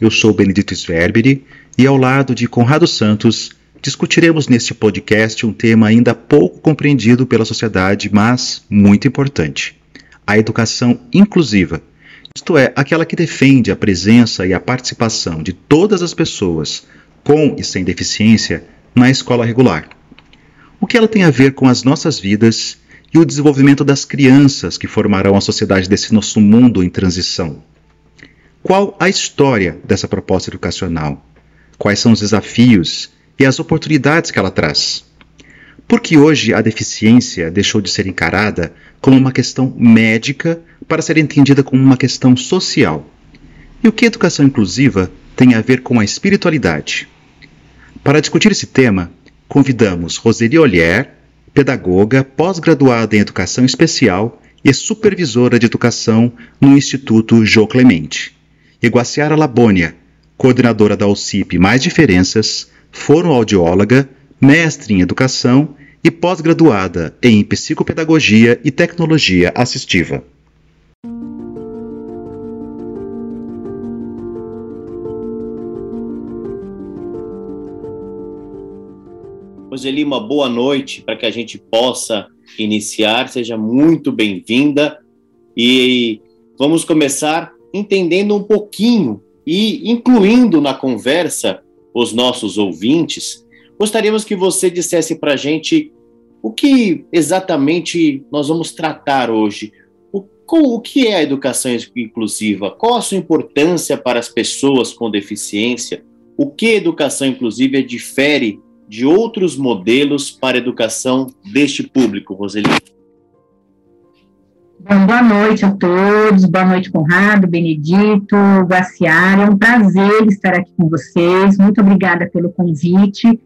Eu sou Benedito Sverberi e, ao lado de Conrado Santos, discutiremos neste podcast um tema ainda pouco compreendido pela sociedade, mas muito importante: a educação inclusiva. Isto é, aquela que defende a presença e a participação de todas as pessoas, com e sem deficiência, na escola regular. O que ela tem a ver com as nossas vidas e o desenvolvimento das crianças que formarão a sociedade desse nosso mundo em transição? Qual a história dessa proposta educacional? Quais são os desafios e as oportunidades que ela traz? Porque hoje a deficiência deixou de ser encarada como uma questão médica para ser entendida como uma questão social. E o que a educação inclusiva tem a ver com a espiritualidade? Para discutir esse tema, convidamos Roseli Ollier, pedagoga, pós-graduada em educação especial e supervisora de educação no Instituto Jô Clemente e Guaciara Labônia, coordenadora da OCIP Mais Diferenças, fonoaudióloga, mestre em educação e pós-graduada em psicopedagogia e tecnologia assistiva. Roseli, uma boa noite para que a gente possa iniciar. Seja muito bem-vinda e vamos começar entendendo um pouquinho e incluindo na conversa os nossos ouvintes, gostaríamos que você dissesse para a gente o que exatamente nós vamos tratar hoje. O, o que é a educação inclusiva? Qual a sua importância para as pessoas com deficiência? O que a educação inclusiva difere de outros modelos para a educação deste público, Roseli? Bom, boa noite a todos, boa noite, Conrado, Benedito, Gaciara, é um prazer estar aqui com vocês, muito obrigada pelo convite,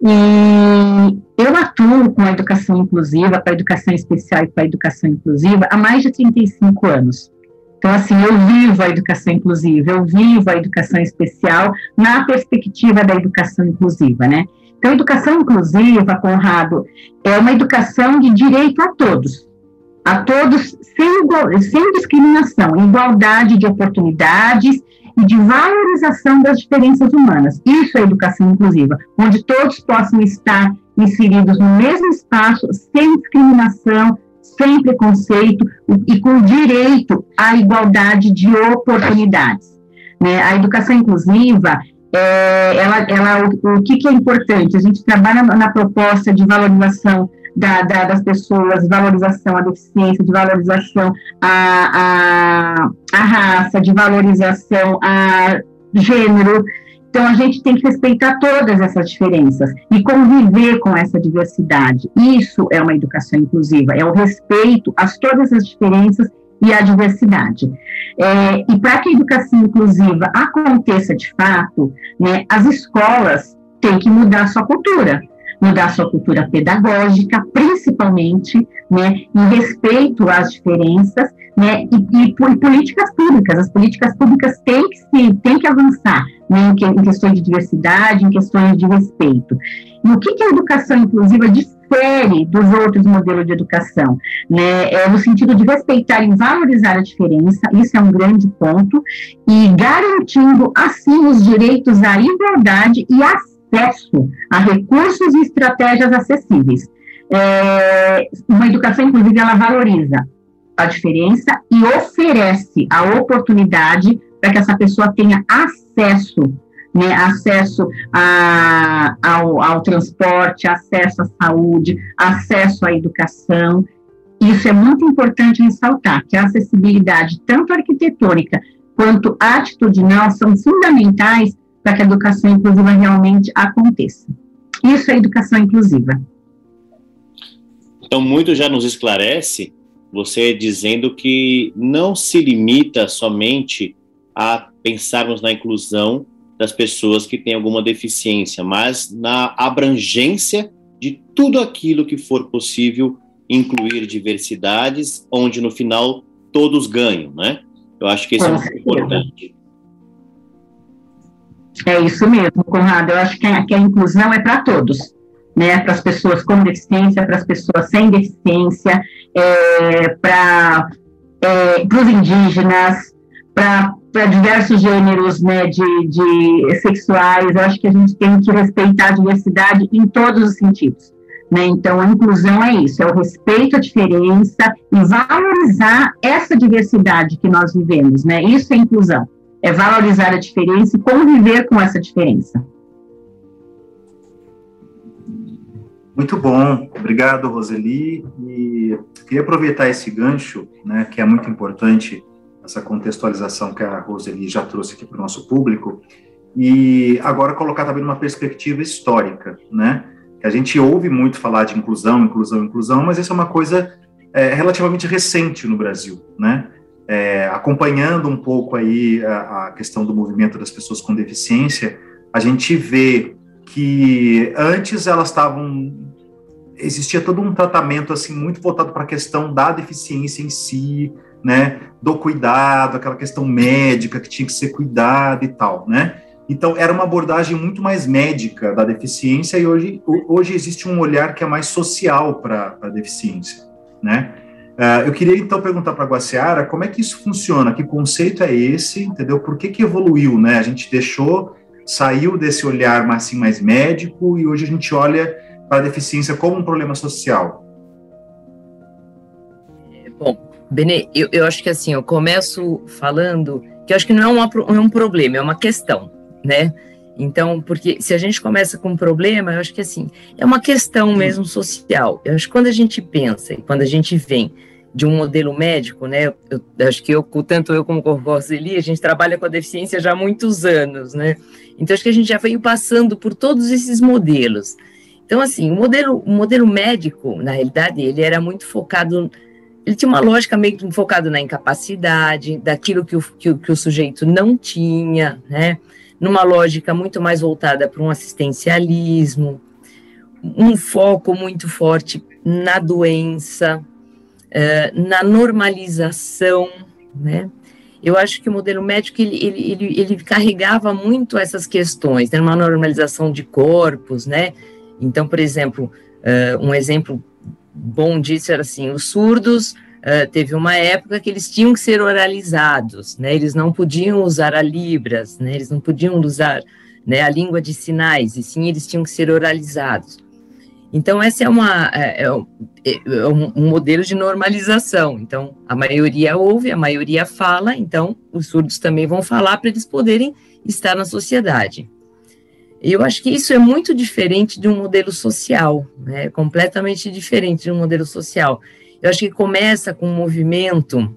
e eu atuo com a educação inclusiva, para a educação especial e para a educação inclusiva, há mais de 35 anos. Então, assim, eu vivo a educação inclusiva, eu vivo a educação especial na perspectiva da educação inclusiva, né? Então, educação inclusiva, Conrado, é uma educação de direito a todos, a todos sem, sem discriminação, igualdade de oportunidades e de valorização das diferenças humanas. Isso é educação inclusiva, onde todos possam estar inseridos no mesmo espaço, sem discriminação, sem preconceito e com direito à igualdade de oportunidades. Né? A educação inclusiva, é, ela, ela, o, o que, que, é importante? A gente trabalha na proposta de valorização da, da, das pessoas, valorização à deficiência, de valorização à, à, à raça, de valorização a gênero. Então, a gente tem que respeitar todas essas diferenças e conviver com essa diversidade. Isso é uma educação inclusiva, é o respeito a todas as diferenças e a diversidade. É, e para que a educação inclusiva aconteça de fato, né, as escolas têm que mudar sua cultura mudar sua cultura pedagógica, principalmente, né, em respeito às diferenças, né, e, e, e políticas públicas. As políticas públicas têm que se, têm que avançar né, em, que, em, questões de diversidade, em questões de respeito. E o que, que a educação inclusiva difere dos outros modelos de educação? Né, é no sentido de respeitar e valorizar a diferença, isso é um grande ponto, e garantindo, assim, os direitos à igualdade e à acesso a recursos e estratégias acessíveis. É, uma educação, inclusive, ela valoriza a diferença e oferece a oportunidade para que essa pessoa tenha acesso, né, acesso a, ao, ao transporte, acesso à saúde, acesso à educação. Isso é muito importante ressaltar, que a acessibilidade, tanto arquitetônica quanto atitudinal, são fundamentais para que a educação inclusiva realmente aconteça. Isso é educação inclusiva. Então, muito já nos esclarece você dizendo que não se limita somente a pensarmos na inclusão das pessoas que têm alguma deficiência, mas na abrangência de tudo aquilo que for possível incluir diversidades, onde no final todos ganham, né? Eu acho que isso é muito importante. É isso mesmo, Conrado. Eu acho que a, que a inclusão é para todos, né? Para as pessoas com deficiência, para as pessoas sem deficiência, é, para é, os indígenas, para diversos gêneros né, de, de sexuais. Eu acho que a gente tem que respeitar a diversidade em todos os sentidos. Né? Então, a inclusão é isso, é o respeito à diferença e valorizar essa diversidade que nós vivemos, né? Isso é inclusão, é valorizar a diferença e conviver com essa diferença. Muito bom, obrigado, Roseli. E queria aproveitar esse gancho, né, que é muito importante, essa contextualização que a Roseli já trouxe aqui para o nosso público, e agora colocar também uma perspectiva histórica, né? A gente ouve muito falar de inclusão, inclusão, inclusão, mas isso é uma coisa é, relativamente recente no Brasil, né? É, acompanhando um pouco aí a, a, questão do movimento das pessoas com deficiência, a gente vê que antes elas estavam existia todo um tratamento assim muito voltado para a questão da deficiência em si, né, do cuidado, aquela questão médica que tinha que ser cuidado e tal, né? Então, era uma abordagem muito mais médica da deficiência e hoje, hoje existe um olhar que é mais social para a deficiência, né? Uh, eu queria, então, perguntar para a Guaciara como é que isso funciona, que conceito é esse, entendeu? Por que que evoluiu, né? A gente deixou, saiu desse olhar mais, assim, mais médico e hoje a gente olha para a deficiência como um problema social. Bom, Benê, eu, eu acho que assim, eu começo falando que eu acho que não é, uma, é um problema, é uma questão né? Então, porque se a gente começa com um problema, eu acho que assim, é uma questão mesmo social. Eu acho que quando a gente pensa e quando a gente vem de um modelo médico, né? Eu, acho que eu, tanto eu como o Roseli, a gente trabalha com a deficiência já há muitos anos, né? Então, acho que a gente já veio passando por todos esses modelos. Então, assim, o modelo, o modelo médico, na realidade, ele era muito focado, ele tinha uma lógica meio focada na incapacidade, daquilo que o, que, que o sujeito não tinha, né? Numa lógica muito mais voltada para um assistencialismo, um foco muito forte na doença, uh, na normalização, né? Eu acho que o modelo médico ele, ele, ele, ele carregava muito essas questões, né? uma normalização de corpos, né? Então, por exemplo, uh, um exemplo bom disso era assim: os surdos Uh, teve uma época que eles tinham que ser oralizados, né? Eles não podiam usar a libras, né? Eles não podiam usar né, a língua de sinais, e sim eles tinham que ser oralizados. Então essa é uma é, é, é, é um modelo de normalização. Então a maioria ouve, a maioria fala, então os surdos também vão falar para eles poderem estar na sociedade. Eu acho que isso é muito diferente de um modelo social, né? Completamente diferente de um modelo social. Eu acho que começa com um movimento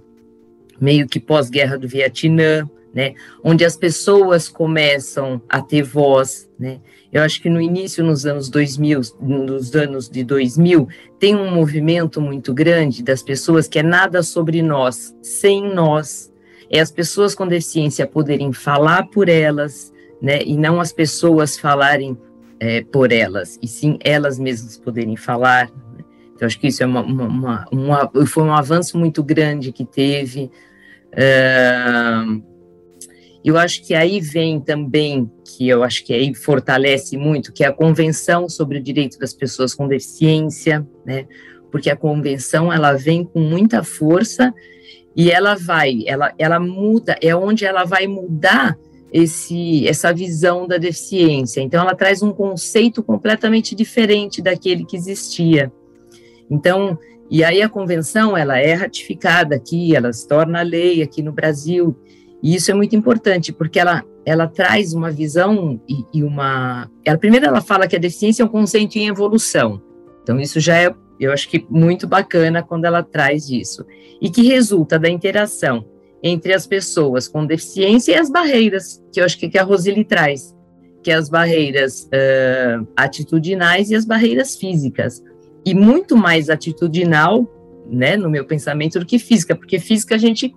meio que pós-guerra do Vietnã, né, onde as pessoas começam a ter voz, né? Eu acho que no início, nos anos 2000, nos anos de 2000, tem um movimento muito grande das pessoas que é nada sobre nós, sem nós. É as pessoas com deficiência poderem falar por elas, né, e não as pessoas falarem é, por elas, e sim elas mesmas poderem falar, então, acho que isso é uma, uma, uma, uma foi um avanço muito grande que teve. Uh, eu acho que aí vem também, que eu acho que aí fortalece muito, que é a Convenção sobre o Direito das Pessoas com Deficiência, né? Porque a convenção ela vem com muita força e ela vai, ela, ela muda, é onde ela vai mudar esse, essa visão da deficiência. Então, ela traz um conceito completamente diferente daquele que existia. Então, e aí a convenção, ela é ratificada aqui, ela se torna lei aqui no Brasil, e isso é muito importante, porque ela, ela traz uma visão e, e uma... Ela, primeiro ela fala que a deficiência é um conceito em evolução, então isso já é, eu acho que muito bacana quando ela traz isso, e que resulta da interação entre as pessoas com deficiência e as barreiras, que eu acho que, que a Roseli traz, que é as barreiras uh, atitudinais e as barreiras físicas e muito mais atitudinal, né, no meu pensamento, do que física, porque física a gente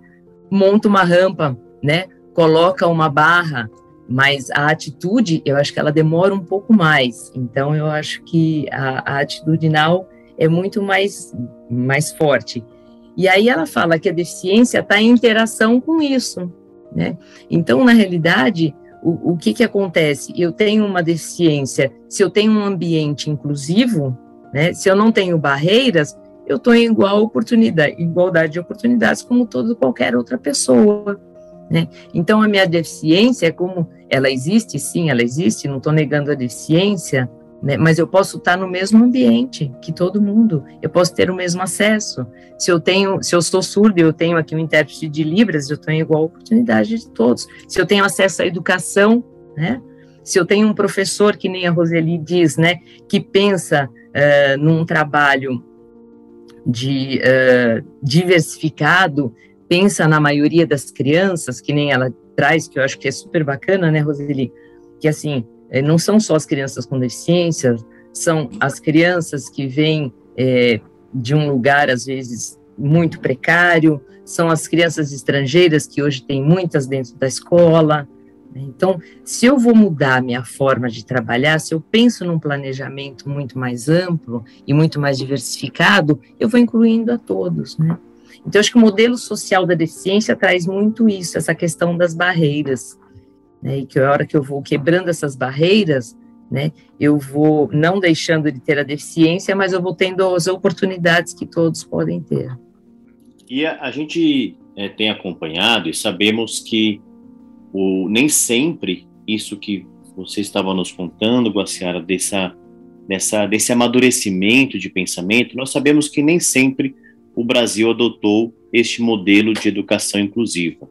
monta uma rampa, né, coloca uma barra, mas a atitude, eu acho que ela demora um pouco mais. Então, eu acho que a, a atitudinal é muito mais, mais forte. E aí ela fala que a deficiência está em interação com isso, né? Então, na realidade, o, o que que acontece? Eu tenho uma deficiência, se eu tenho um ambiente inclusivo, né? Se eu não tenho barreiras, eu estou em igual oportunidade, igualdade de oportunidades como toda qualquer outra pessoa. Né? Então, a minha deficiência como ela existe, sim, ela existe, não estou negando a deficiência, né? mas eu posso estar no mesmo ambiente que todo mundo, eu posso ter o mesmo acesso. Se eu tenho, se eu sou surdo e eu tenho aqui um intérprete de Libras, eu tenho igual oportunidade de todos. Se eu tenho acesso à educação, né? Se eu tenho um professor, que nem a Roseli diz, né, que pensa uh, num trabalho de uh, diversificado, pensa na maioria das crianças, que nem ela traz, que eu acho que é super bacana, né, Roseli? Que assim, eh, não são só as crianças com deficiência, são as crianças que vêm é, de um lugar, às vezes, muito precário, são as crianças estrangeiras, que hoje tem muitas dentro da escola. Né? Então, se eu vou mudar a minha forma de trabalhar, se eu penso num planejamento muito mais amplo e muito mais diversificado, eu vou incluindo a todos, né? Então, acho que o modelo social da deficiência traz muito isso, essa questão das barreiras, né? E que a hora que eu vou quebrando essas barreiras, né, eu vou não deixando de ter a deficiência, mas eu vou tendo as oportunidades que todos podem ter. E a, a gente é, tem acompanhado e sabemos que o, nem sempre isso que você estava nos contando, Guaciara, dessa, dessa, desse amadurecimento de pensamento, nós sabemos que nem sempre o Brasil adotou este modelo de educação inclusiva.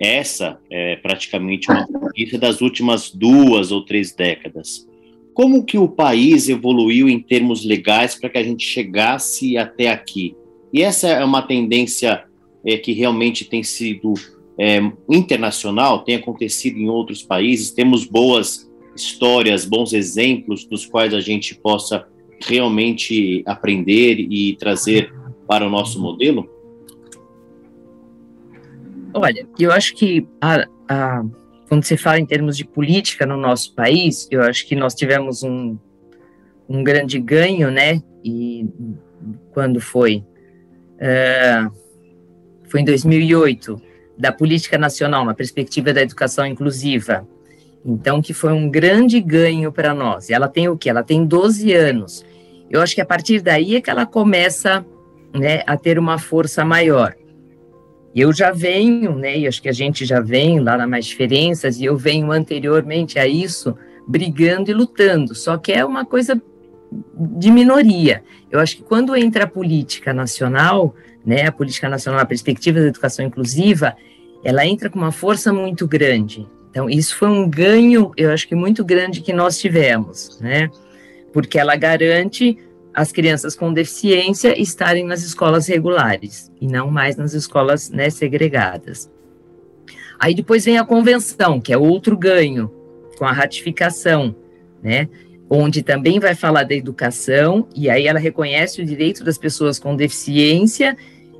Essa é praticamente uma conquista das últimas duas ou três décadas. Como que o país evoluiu em termos legais para que a gente chegasse até aqui? E essa é uma tendência é, que realmente tem sido é, internacional, tem acontecido em outros países. Temos boas histórias, bons exemplos dos quais a gente possa realmente aprender e trazer para o nosso modelo? Olha, eu acho que a, a, quando se fala em termos de política no nosso país, eu acho que nós tivemos um, um grande ganho, né? E quando foi? Uh, foi em 2008, da política nacional, na perspectiva da educação inclusiva. Então, que foi um grande ganho para nós. Ela tem o quê? Ela tem 12 anos. Eu acho que a partir daí é que ela começa né, a ter uma força maior. Eu já venho, né, e acho que a gente já vem lá na Mais Diferenças, e eu venho anteriormente a isso, brigando e lutando, só que é uma coisa de minoria. Eu acho que quando entra a política nacional, né, a política nacional, a perspectiva da educação inclusiva, ela entra com uma força muito grande. Então, isso foi um ganho, eu acho que muito grande que nós tivemos, né? Porque ela garante as crianças com deficiência estarem nas escolas regulares e não mais nas escolas né, segregadas. Aí depois vem a convenção, que é outro ganho, com a ratificação, né? Onde também vai falar da educação, e aí ela reconhece o direito das pessoas com deficiência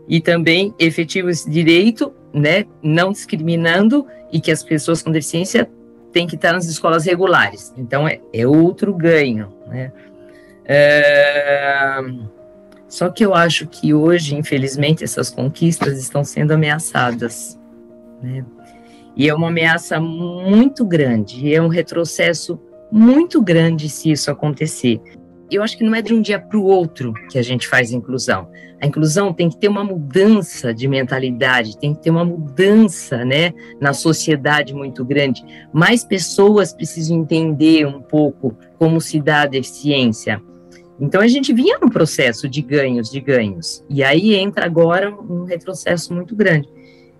e também efetiva esse direito, né? Não discriminando, e que as pessoas com deficiência têm que estar nas escolas regulares. Então é, é outro ganho, né? É... Só que eu acho que hoje, infelizmente, essas conquistas estão sendo ameaçadas. Né? E é uma ameaça muito grande, é um retrocesso muito grande se isso acontecer. Eu acho que não é de um dia para o outro que a gente faz inclusão. A inclusão tem que ter uma mudança de mentalidade, tem que ter uma mudança né, na sociedade muito grande. Mais pessoas precisam entender um pouco como se dá a deficiência então a gente vinha num processo de ganhos, de ganhos, e aí entra agora um retrocesso muito grande.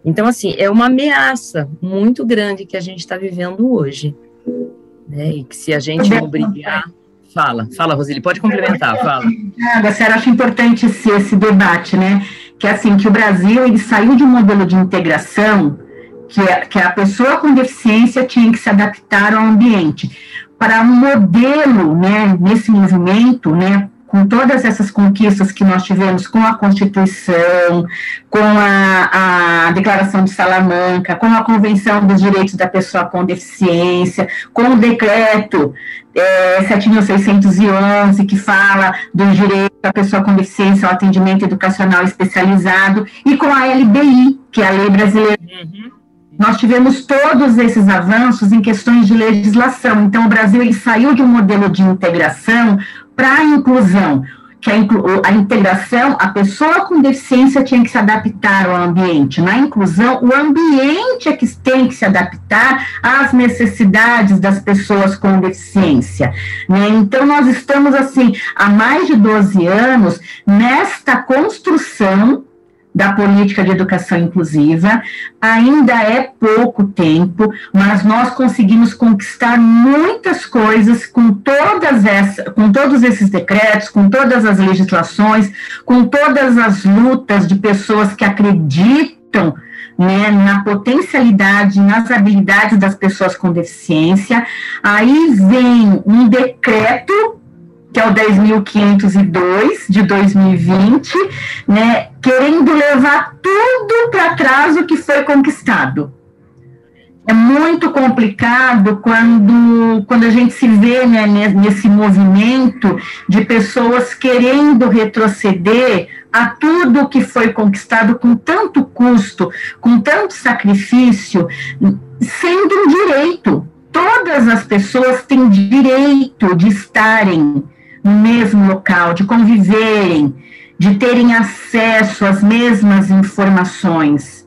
Então, assim, é uma ameaça muito grande que a gente está vivendo hoje. Né? E que se a gente não brigar. Fala, fala, Roseli, pode complementar, fala. Ah, você acha importante esse, esse debate, né? Que é assim, que o Brasil ele saiu de um modelo de integração que, é, que a pessoa com deficiência tinha que se adaptar ao ambiente para um modelo, né, nesse movimento, né, com todas essas conquistas que nós tivemos com a Constituição, com a, a Declaração de Salamanca, com a Convenção dos Direitos da Pessoa com Deficiência, com o decreto é, 7.611, que fala do direito da pessoa com deficiência ao atendimento educacional especializado, e com a LBI, que é a Lei Brasileira. Uhum. Nós tivemos todos esses avanços em questões de legislação. Então, o Brasil ele saiu de um modelo de integração para a inclusão, que a, a, integração, a pessoa com deficiência tinha que se adaptar ao ambiente. Na inclusão, o ambiente é que tem que se adaptar às necessidades das pessoas com deficiência. Né? Então, nós estamos, assim, há mais de 12 anos nesta construção da política de educação inclusiva. Ainda é pouco tempo, mas nós conseguimos conquistar muitas coisas com todas essa, com todos esses decretos, com todas as legislações, com todas as lutas de pessoas que acreditam né, na potencialidade, nas habilidades das pessoas com deficiência. Aí vem um decreto que é o 10.502 de 2020, né, querendo levar tudo para trás o que foi conquistado. É muito complicado quando, quando a gente se vê né, nesse movimento de pessoas querendo retroceder a tudo que foi conquistado com tanto custo, com tanto sacrifício, sendo um direito. Todas as pessoas têm direito de estarem no mesmo local, de conviverem, de terem acesso às mesmas informações.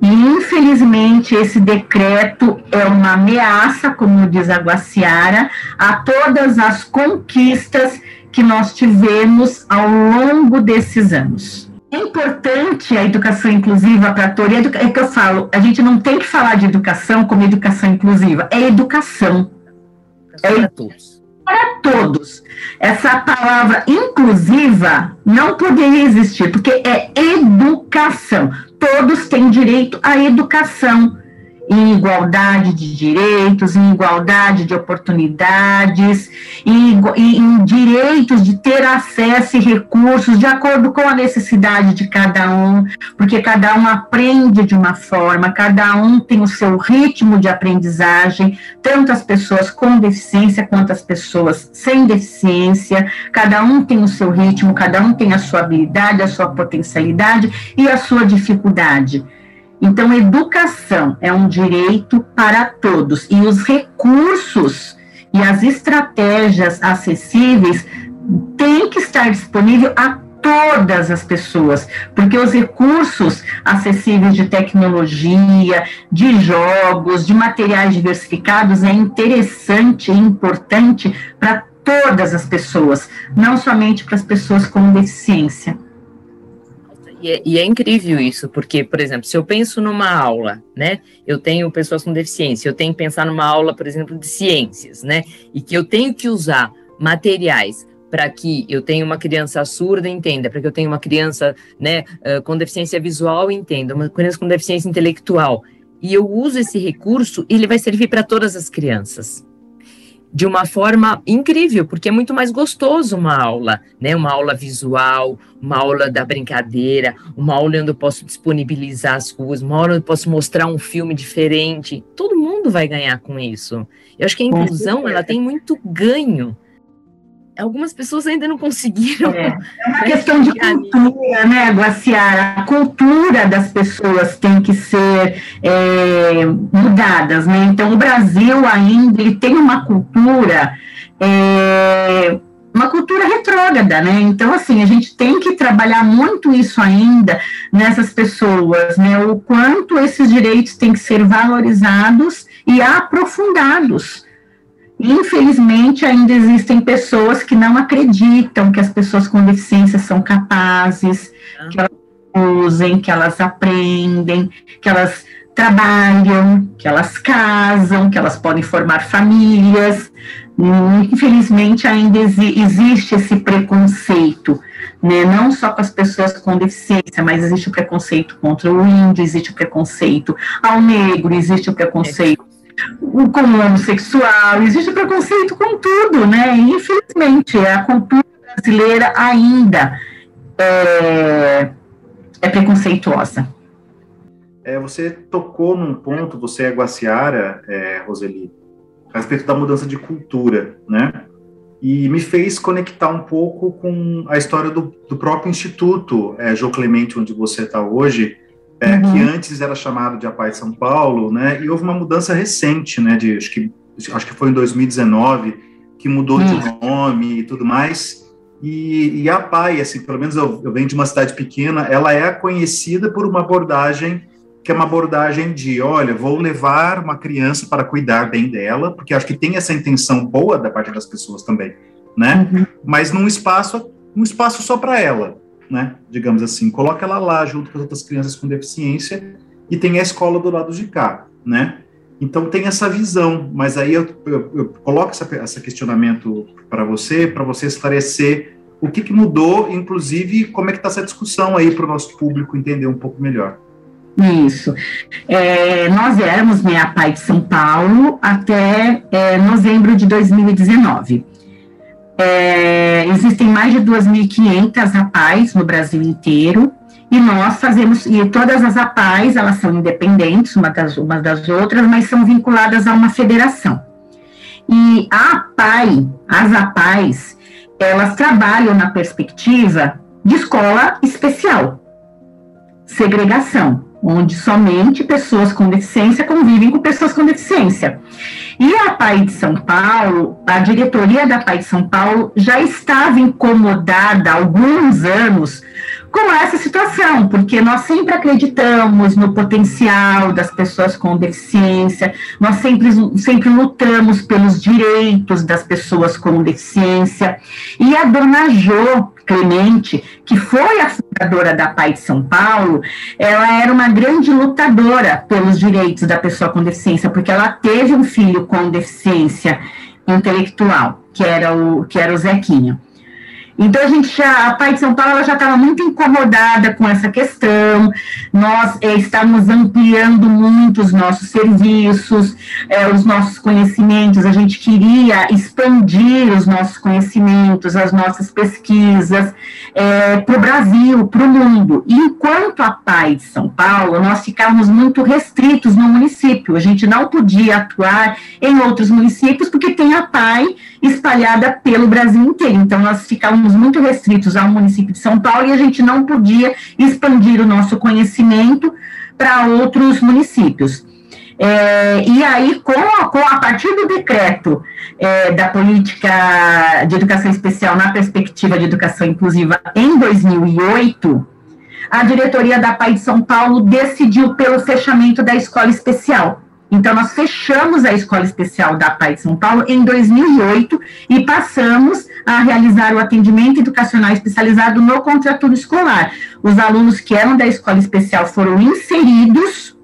E, infelizmente, esse decreto é uma ameaça, como diz a Guaciara, a todas as conquistas que nós tivemos ao longo desses anos. É importante a educação inclusiva para todos. É que eu falo, a gente não tem que falar de educação como educação inclusiva, é educação. É para todos para todos. Essa palavra inclusiva não poderia existir, porque é educação. Todos têm direito à educação em igualdade de direitos, em igualdade de oportunidades, em, em, direitos de ter acesso e recursos de acordo com a necessidade de cada um, porque cada um aprende de uma forma, cada um tem o seu ritmo de aprendizagem, tanto as pessoas com deficiência quanto as pessoas sem deficiência, cada um tem o seu ritmo, cada um tem a sua habilidade, a sua potencialidade e a sua dificuldade. Então, educação é um direito para todos e os recursos e as estratégias acessíveis têm que estar disponível a todas as pessoas, porque os recursos acessíveis de tecnologia, de jogos, de materiais diversificados é interessante e importante para todas as pessoas, não somente para as pessoas com deficiência. E é, e é, incrível isso, porque, por exemplo, se eu penso numa aula, né, eu tenho pessoas com deficiência, eu tenho que pensar numa aula, por exemplo, de ciências, né, e que eu tenho que usar materiais para que eu tenha uma criança surda entenda, para que eu tenha uma criança, né, com deficiência visual entenda, uma criança com deficiência intelectual, e eu uso esse recurso, ele vai servir para todas as crianças de uma forma incrível, porque é muito mais gostoso uma aula, né? Uma aula visual, uma aula da brincadeira, uma aula onde eu posso disponibilizar as coisas, uma aula onde eu posso mostrar um filme diferente. Todo mundo vai ganhar com isso. Eu acho que a inclusão ela tem muito ganho algumas pessoas ainda não conseguiram. É, é uma questão de cultura, né, Guaciara? A cultura das pessoas tem que ser é, mudadas, né? Então, o Brasil ainda ele tem uma cultura. É, uma cultura retrógrada, né? Então, assim, a gente tem que trabalhar muito isso ainda nessas pessoas, né? O quanto esses direitos têm que ser valorizados e aprofundados, Infelizmente, ainda existem pessoas que não acreditam que as pessoas com deficiência são capazes, ah. que elas usem, que elas aprendem, que elas trabalham, que elas casam, que elas podem formar famílias. Infelizmente, ainda exi existe esse preconceito, né? não só com as pessoas com deficiência, mas existe o preconceito contra o índio, existe o preconceito ao negro, existe o preconceito com o homossexual, existe preconceito com tudo, né? infelizmente, a cultura brasileira ainda é, é preconceituosa. É, você tocou num ponto, você é Guaciara, é, Roseli, a respeito da mudança de cultura, né? E me fez conectar um pouco com a história do, do próprio Instituto é, João Clemente, onde você está hoje, é, uhum. que antes era chamado de de São Paulo, né? E houve uma mudança recente, né? De, acho, que, acho que foi em 2019, que mudou uhum. de nome e tudo mais. E, e a APAI, assim, pelo menos eu, eu venho de uma cidade pequena, ela é conhecida por uma abordagem que é uma abordagem de, olha, vou levar uma criança para cuidar bem dela, porque acho que tem essa intenção boa da parte das pessoas também, né? Uhum. Mas num espaço, um espaço só para ela, né? Digamos assim, coloca ela lá junto com as outras crianças com deficiência e tem a escola do lado de cá, né? Então tem essa visão, mas aí eu, eu, eu coloco esse questionamento para você, para você esclarecer o que, que mudou, inclusive como é que está essa discussão aí para o nosso público entender um pouco melhor. Isso. É, nós éramos meia pai de São Paulo até é, novembro de 2019. É, existem mais de 2.500 APAIs no Brasil inteiro e nós fazemos, e todas as APAIs, elas são independentes uma das, umas das outras, mas são vinculadas a uma federação. E a APAI, as APAIs, elas trabalham na perspectiva de escola especial, segregação onde somente pessoas com deficiência convivem com pessoas com deficiência. E a PAI de São Paulo, a diretoria da PAI de São Paulo já estava incomodada há alguns anos com essa situação, porque nós sempre acreditamos no potencial das pessoas com deficiência, nós sempre, sempre lutamos pelos direitos das pessoas com deficiência. E a dona Jo Clemente, que foi a fundadora da PAI de São Paulo, ela era uma grande lutadora pelos direitos da pessoa com deficiência, porque ela teve um filho com deficiência intelectual, que era o, que era o Zequinho. Então, a gente já, a Pai de São Paulo já estava muito incomodada com essa questão, nós é, estamos ampliando muito os nossos serviços, é, os nossos conhecimentos, a gente queria expandir os nossos conhecimentos, as nossas pesquisas é, para o Brasil, para o mundo. E enquanto a Pai de São Paulo, nós ficávamos muito restritos no município, a gente não podia atuar em outros municípios, porque tem a Pai espalhada pelo Brasil inteiro, então nós ficávamos estávamos muito restritos ao município de São Paulo e a gente não podia expandir o nosso conhecimento para outros municípios. É, e aí, com a, com a partir do decreto é, da política de educação especial na perspectiva de educação inclusiva em 2008, a diretoria da PAI de São Paulo decidiu pelo fechamento da escola especial. Então, nós fechamos a Escola Especial da PAI de São Paulo em 2008 e passamos a realizar o atendimento educacional especializado no contraturno escolar. Os alunos que eram da Escola Especial foram inseridos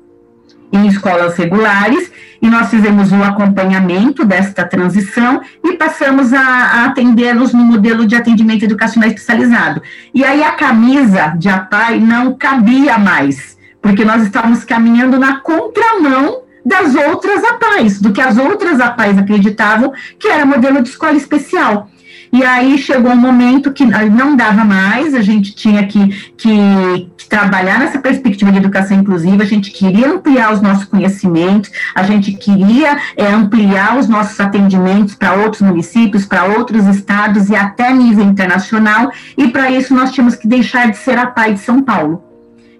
em escolas regulares e nós fizemos um acompanhamento desta transição e passamos a, a atendê-los no modelo de atendimento educacional especializado. E aí a camisa de APAI não cabia mais, porque nós estávamos caminhando na contramão das outras APAES, do que as outras APAES acreditavam que era modelo de escola especial. E aí chegou um momento que não dava mais, a gente tinha que, que, que, trabalhar nessa perspectiva de educação inclusiva, a gente queria ampliar os nossos conhecimentos, a gente queria é, ampliar os nossos atendimentos para outros municípios, para outros estados e até nível internacional, e para isso nós tínhamos que deixar de ser a de São Paulo.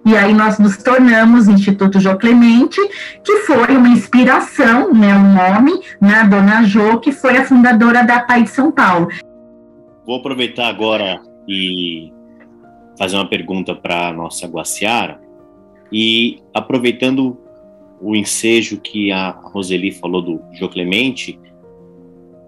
E aí nós nos tornamos Instituto Jô Clemente, que foi uma inspiração, né, um nome, na Dona Jô, que foi a fundadora da PAI de São Paulo. Vou aproveitar agora e fazer uma pergunta para a nossa Guaciara. E aproveitando o ensejo que a Roseli falou do Jô Clemente,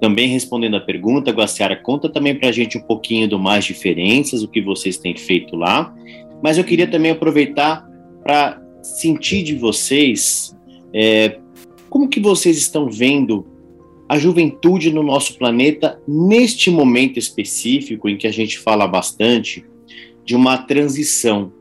também respondendo a pergunta, Guaciara, conta também para a gente um pouquinho do Mais Diferenças, o que vocês têm feito lá, mas eu queria também aproveitar para sentir de vocês é, como que vocês estão vendo a juventude no nosso planeta neste momento específico em que a gente fala bastante de uma transição,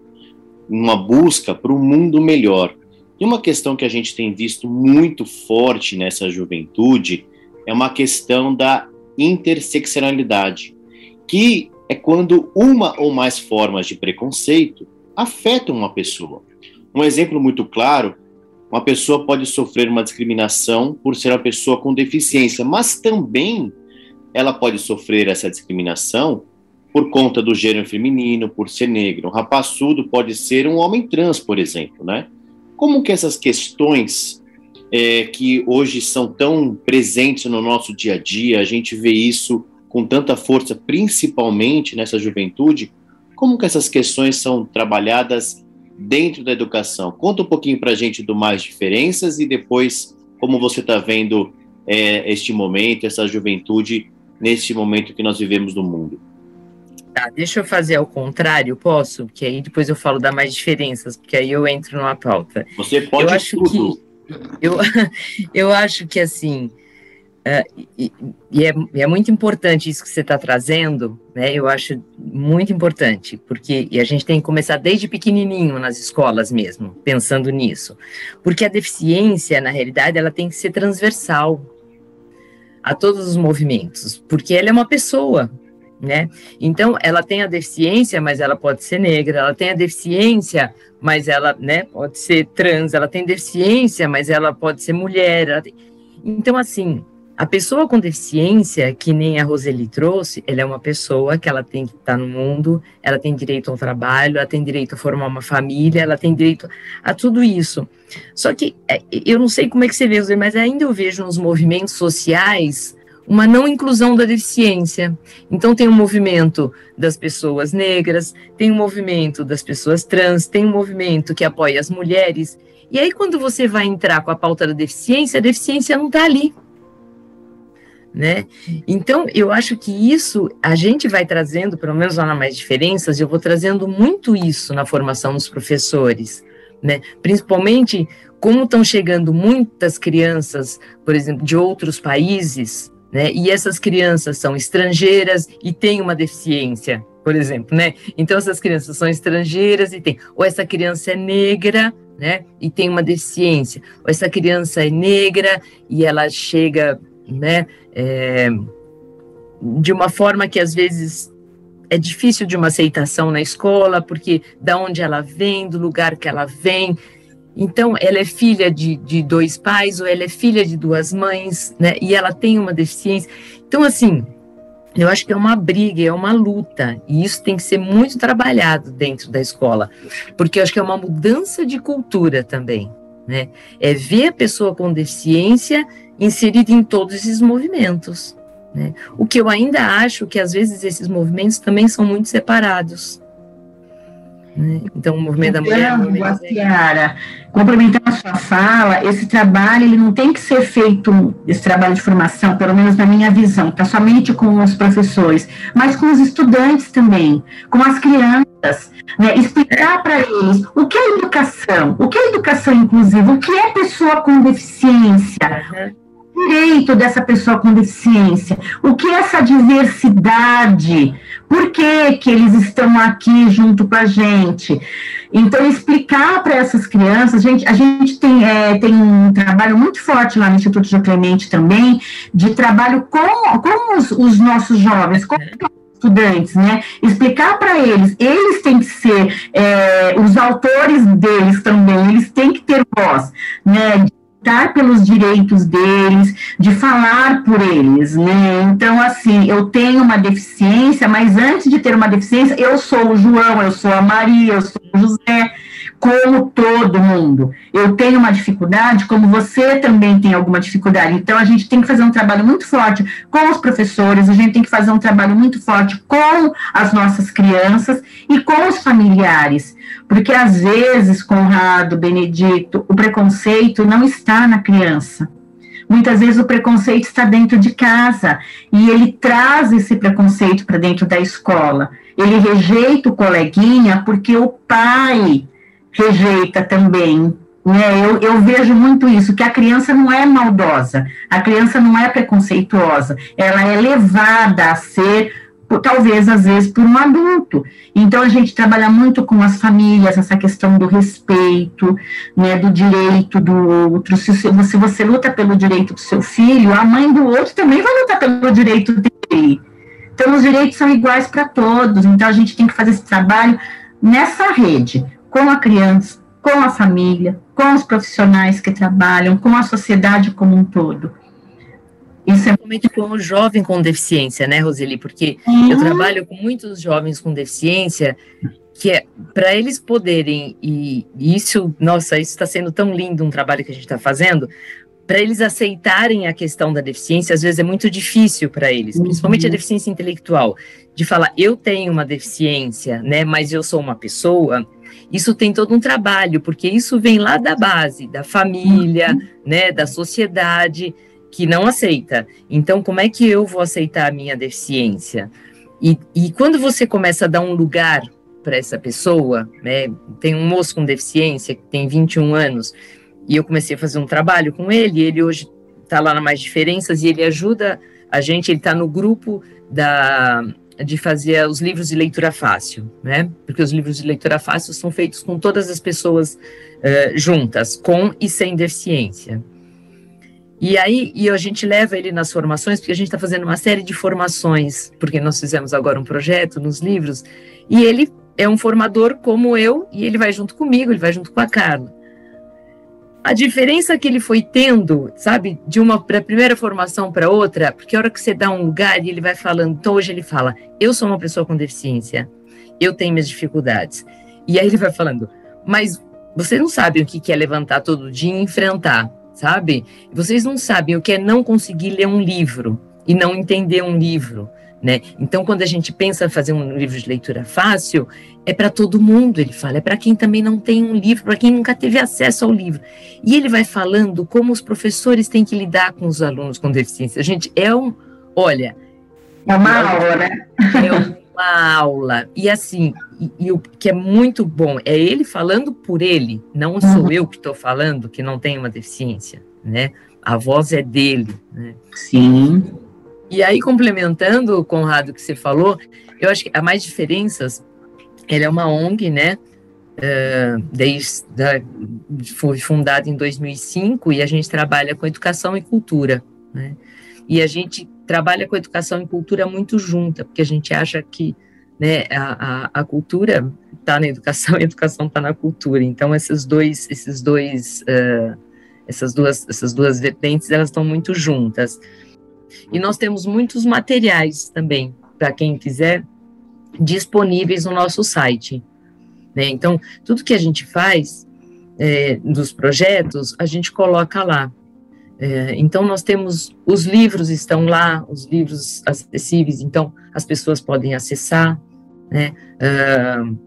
uma busca para um mundo melhor. E uma questão que a gente tem visto muito forte nessa juventude é uma questão da interseccionalidade, que é quando uma ou mais formas de preconceito afetam uma pessoa. Um exemplo muito claro: uma pessoa pode sofrer uma discriminação por ser uma pessoa com deficiência, mas também ela pode sofrer essa discriminação por conta do gênero feminino, por ser negro. Um rapaçudo pode ser um homem trans, por exemplo, né? Como que essas questões é, que hoje são tão presentes no nosso dia a dia, a gente vê isso com tanta força, principalmente nessa juventude, como que essas questões são trabalhadas dentro da educação? Conta um pouquinho para a gente do mais diferenças e depois como você está vendo é, este momento, essa juventude neste momento que nós vivemos no mundo. Tá, deixa eu fazer ao contrário, posso? Porque aí depois eu falo da mais diferenças, porque aí eu entro numa pauta. Você pode eu acho tudo. Que, eu, eu acho que assim, uh, e, e, é, é, muito importante isso que você está trazendo, né? Eu acho muito importante, porque e a gente tem que começar desde pequenininho nas escolas mesmo, pensando nisso. Porque a deficiência, na realidade, ela tem que ser transversal a todos os movimentos, porque ela é uma pessoa, né? Então, ela tem a deficiência, mas ela pode ser negra, ela tem a deficiência, mas ela, né, pode ser trans, ela tem deficiência, mas ela pode ser mulher. Tem... Então, assim, a pessoa com deficiência, que nem a Roseli trouxe, ela é uma pessoa que ela tem que estar no mundo, ela tem direito ao trabalho, ela tem direito a formar uma família, ela tem direito a tudo isso. Só que é, eu não sei como é que você vê, mas ainda eu vejo nos movimentos sociais uma não inclusão da deficiência. Então, tem um movimento das pessoas negras, tem um movimento das pessoas trans, tem um movimento que apoia as mulheres. E aí, quando você vai entrar com a pauta da deficiência, a deficiência não está ali. Né? Então, eu acho que isso a gente vai trazendo, pelo menos lá na Mais Diferenças, eu vou trazendo muito isso na formação dos professores, né? Principalmente como estão chegando muitas crianças, por exemplo, de outros países, né? E essas crianças são estrangeiras e têm uma deficiência, por exemplo, né? Então essas crianças são estrangeiras e têm, ou essa criança é negra, né? E tem uma deficiência, ou essa criança é negra e ela chega, né? É, de uma forma que às vezes é difícil de uma aceitação na escola, porque da onde ela vem, do lugar que ela vem, então, ela é filha de, de dois pais ou ela é filha de duas mães, né? E ela tem uma deficiência. Então, assim, eu acho que é uma briga, é uma luta, e isso tem que ser muito trabalhado dentro da escola, porque eu acho que é uma mudança de cultura também, né? É ver a pessoa com deficiência inserida em todos esses movimentos. Né? O que eu ainda acho que às vezes esses movimentos também são muito separados. Né? Então, o movimento então, da mulher. Ciara, complementando a sua fala, esse trabalho ele não tem que ser feito, esse trabalho de formação, pelo menos na minha visão, tá somente com os professores, mas com os estudantes também, com as crianças, né? explicar para eles o que é educação, o que é educação inclusiva, o que é pessoa com deficiência. Uhum direito dessa pessoa com deficiência, o que é essa diversidade, por que, que eles estão aqui junto com a gente. Então, explicar para essas crianças, gente, a gente tem, é, tem um trabalho muito forte lá no Instituto de Clemente também, de trabalho com, com os, os nossos jovens, com estudantes, né? Explicar para eles, eles têm que ser é, os autores deles também, eles têm que ter voz, né? Lutar pelos direitos deles, de falar por eles, né? Então, assim, eu tenho uma deficiência, mas antes de ter uma deficiência, eu sou o João, eu sou a Maria, eu sou o José, como todo mundo. Eu tenho uma dificuldade, como você também tem alguma dificuldade. Então, a gente tem que fazer um trabalho muito forte com os professores, a gente tem que fazer um trabalho muito forte com as nossas crianças e com os familiares. Porque, às vezes, Conrado, Benedito, o preconceito não está na criança. Muitas vezes o preconceito está dentro de casa e ele traz esse preconceito para dentro da escola. Ele rejeita o coleguinha porque o pai rejeita também. Né? Eu, eu vejo muito isso, que a criança não é maldosa, a criança não é preconceituosa, ela é levada a ser talvez às vezes por um adulto. Então a gente trabalha muito com as famílias essa questão do respeito, né, do direito do outro. Se se você luta pelo direito do seu filho, a mãe do outro também vai lutar pelo direito dele Então, os direitos são iguais para todos, então a gente tem que fazer esse trabalho nessa rede, com a criança, com a família, com os profissionais que trabalham, com a sociedade como um todo. Isso é muito com o jovem com deficiência, né, Roseli? Porque uhum. eu trabalho com muitos jovens com deficiência que é para eles poderem e isso, nossa, isso está sendo tão lindo um trabalho que a gente está fazendo, para eles aceitarem a questão da deficiência, às vezes é muito difícil para eles, uhum. principalmente a deficiência intelectual, de falar eu tenho uma deficiência, né, mas eu sou uma pessoa. Isso tem todo um trabalho, porque isso vem lá da base, da família, uhum. né, da sociedade que não aceita. Então, como é que eu vou aceitar a minha deficiência? E, e quando você começa a dar um lugar para essa pessoa, né? Tem um moço com deficiência que tem 21 anos e eu comecei a fazer um trabalho com ele. ele hoje está lá na Mais Diferenças e ele ajuda a gente. Ele está no grupo da de fazer os livros de leitura fácil, né? Porque os livros de leitura fácil são feitos com todas as pessoas uh, juntas, com e sem deficiência. E aí e a gente leva ele nas formações, porque a gente está fazendo uma série de formações, porque nós fizemos agora um projeto nos livros, e ele é um formador como eu, e ele vai junto comigo, ele vai junto com a Carla. A diferença que ele foi tendo, sabe, de uma pra primeira formação para outra, porque a hora que você dá um lugar e ele vai falando, então hoje ele fala, eu sou uma pessoa com deficiência, eu tenho minhas dificuldades. E aí ele vai falando, mas vocês não sabem o que é levantar todo dia e enfrentar, sabe? Vocês não sabem o que é não conseguir ler um livro e não entender um livro. Né? Então, quando a gente pensa em fazer um livro de leitura fácil, é para todo mundo, ele fala, é para quem também não tem um livro, para quem nunca teve acesso ao livro. E ele vai falando como os professores têm que lidar com os alunos com deficiência. Gente, é um, olha, é uma aula, né? É uma aula. E assim, e, e, o que é muito bom é ele falando por ele, não sou uhum. eu que estou falando que não tem uma deficiência, né? A voz é dele, né? Sim. E aí, complementando, Conrado, que você falou, eu acho que há mais diferenças. Ele é uma ONG, né? Uh, desde foi fundada em 2005 e a gente trabalha com educação e cultura, né? E a gente trabalha com educação e cultura muito junta, porque a gente acha que né, a, a, a cultura está na educação e a educação está na cultura. Então, esses dois, esses dois, uh, essas duas, essas duas vertentes, elas estão muito juntas. E nós temos muitos materiais também, para quem quiser, disponíveis no nosso site. Né? Então, tudo que a gente faz é, dos projetos, a gente coloca lá. É, então, nós temos, os livros estão lá, os livros acessíveis, então as pessoas podem acessar, né? Uh,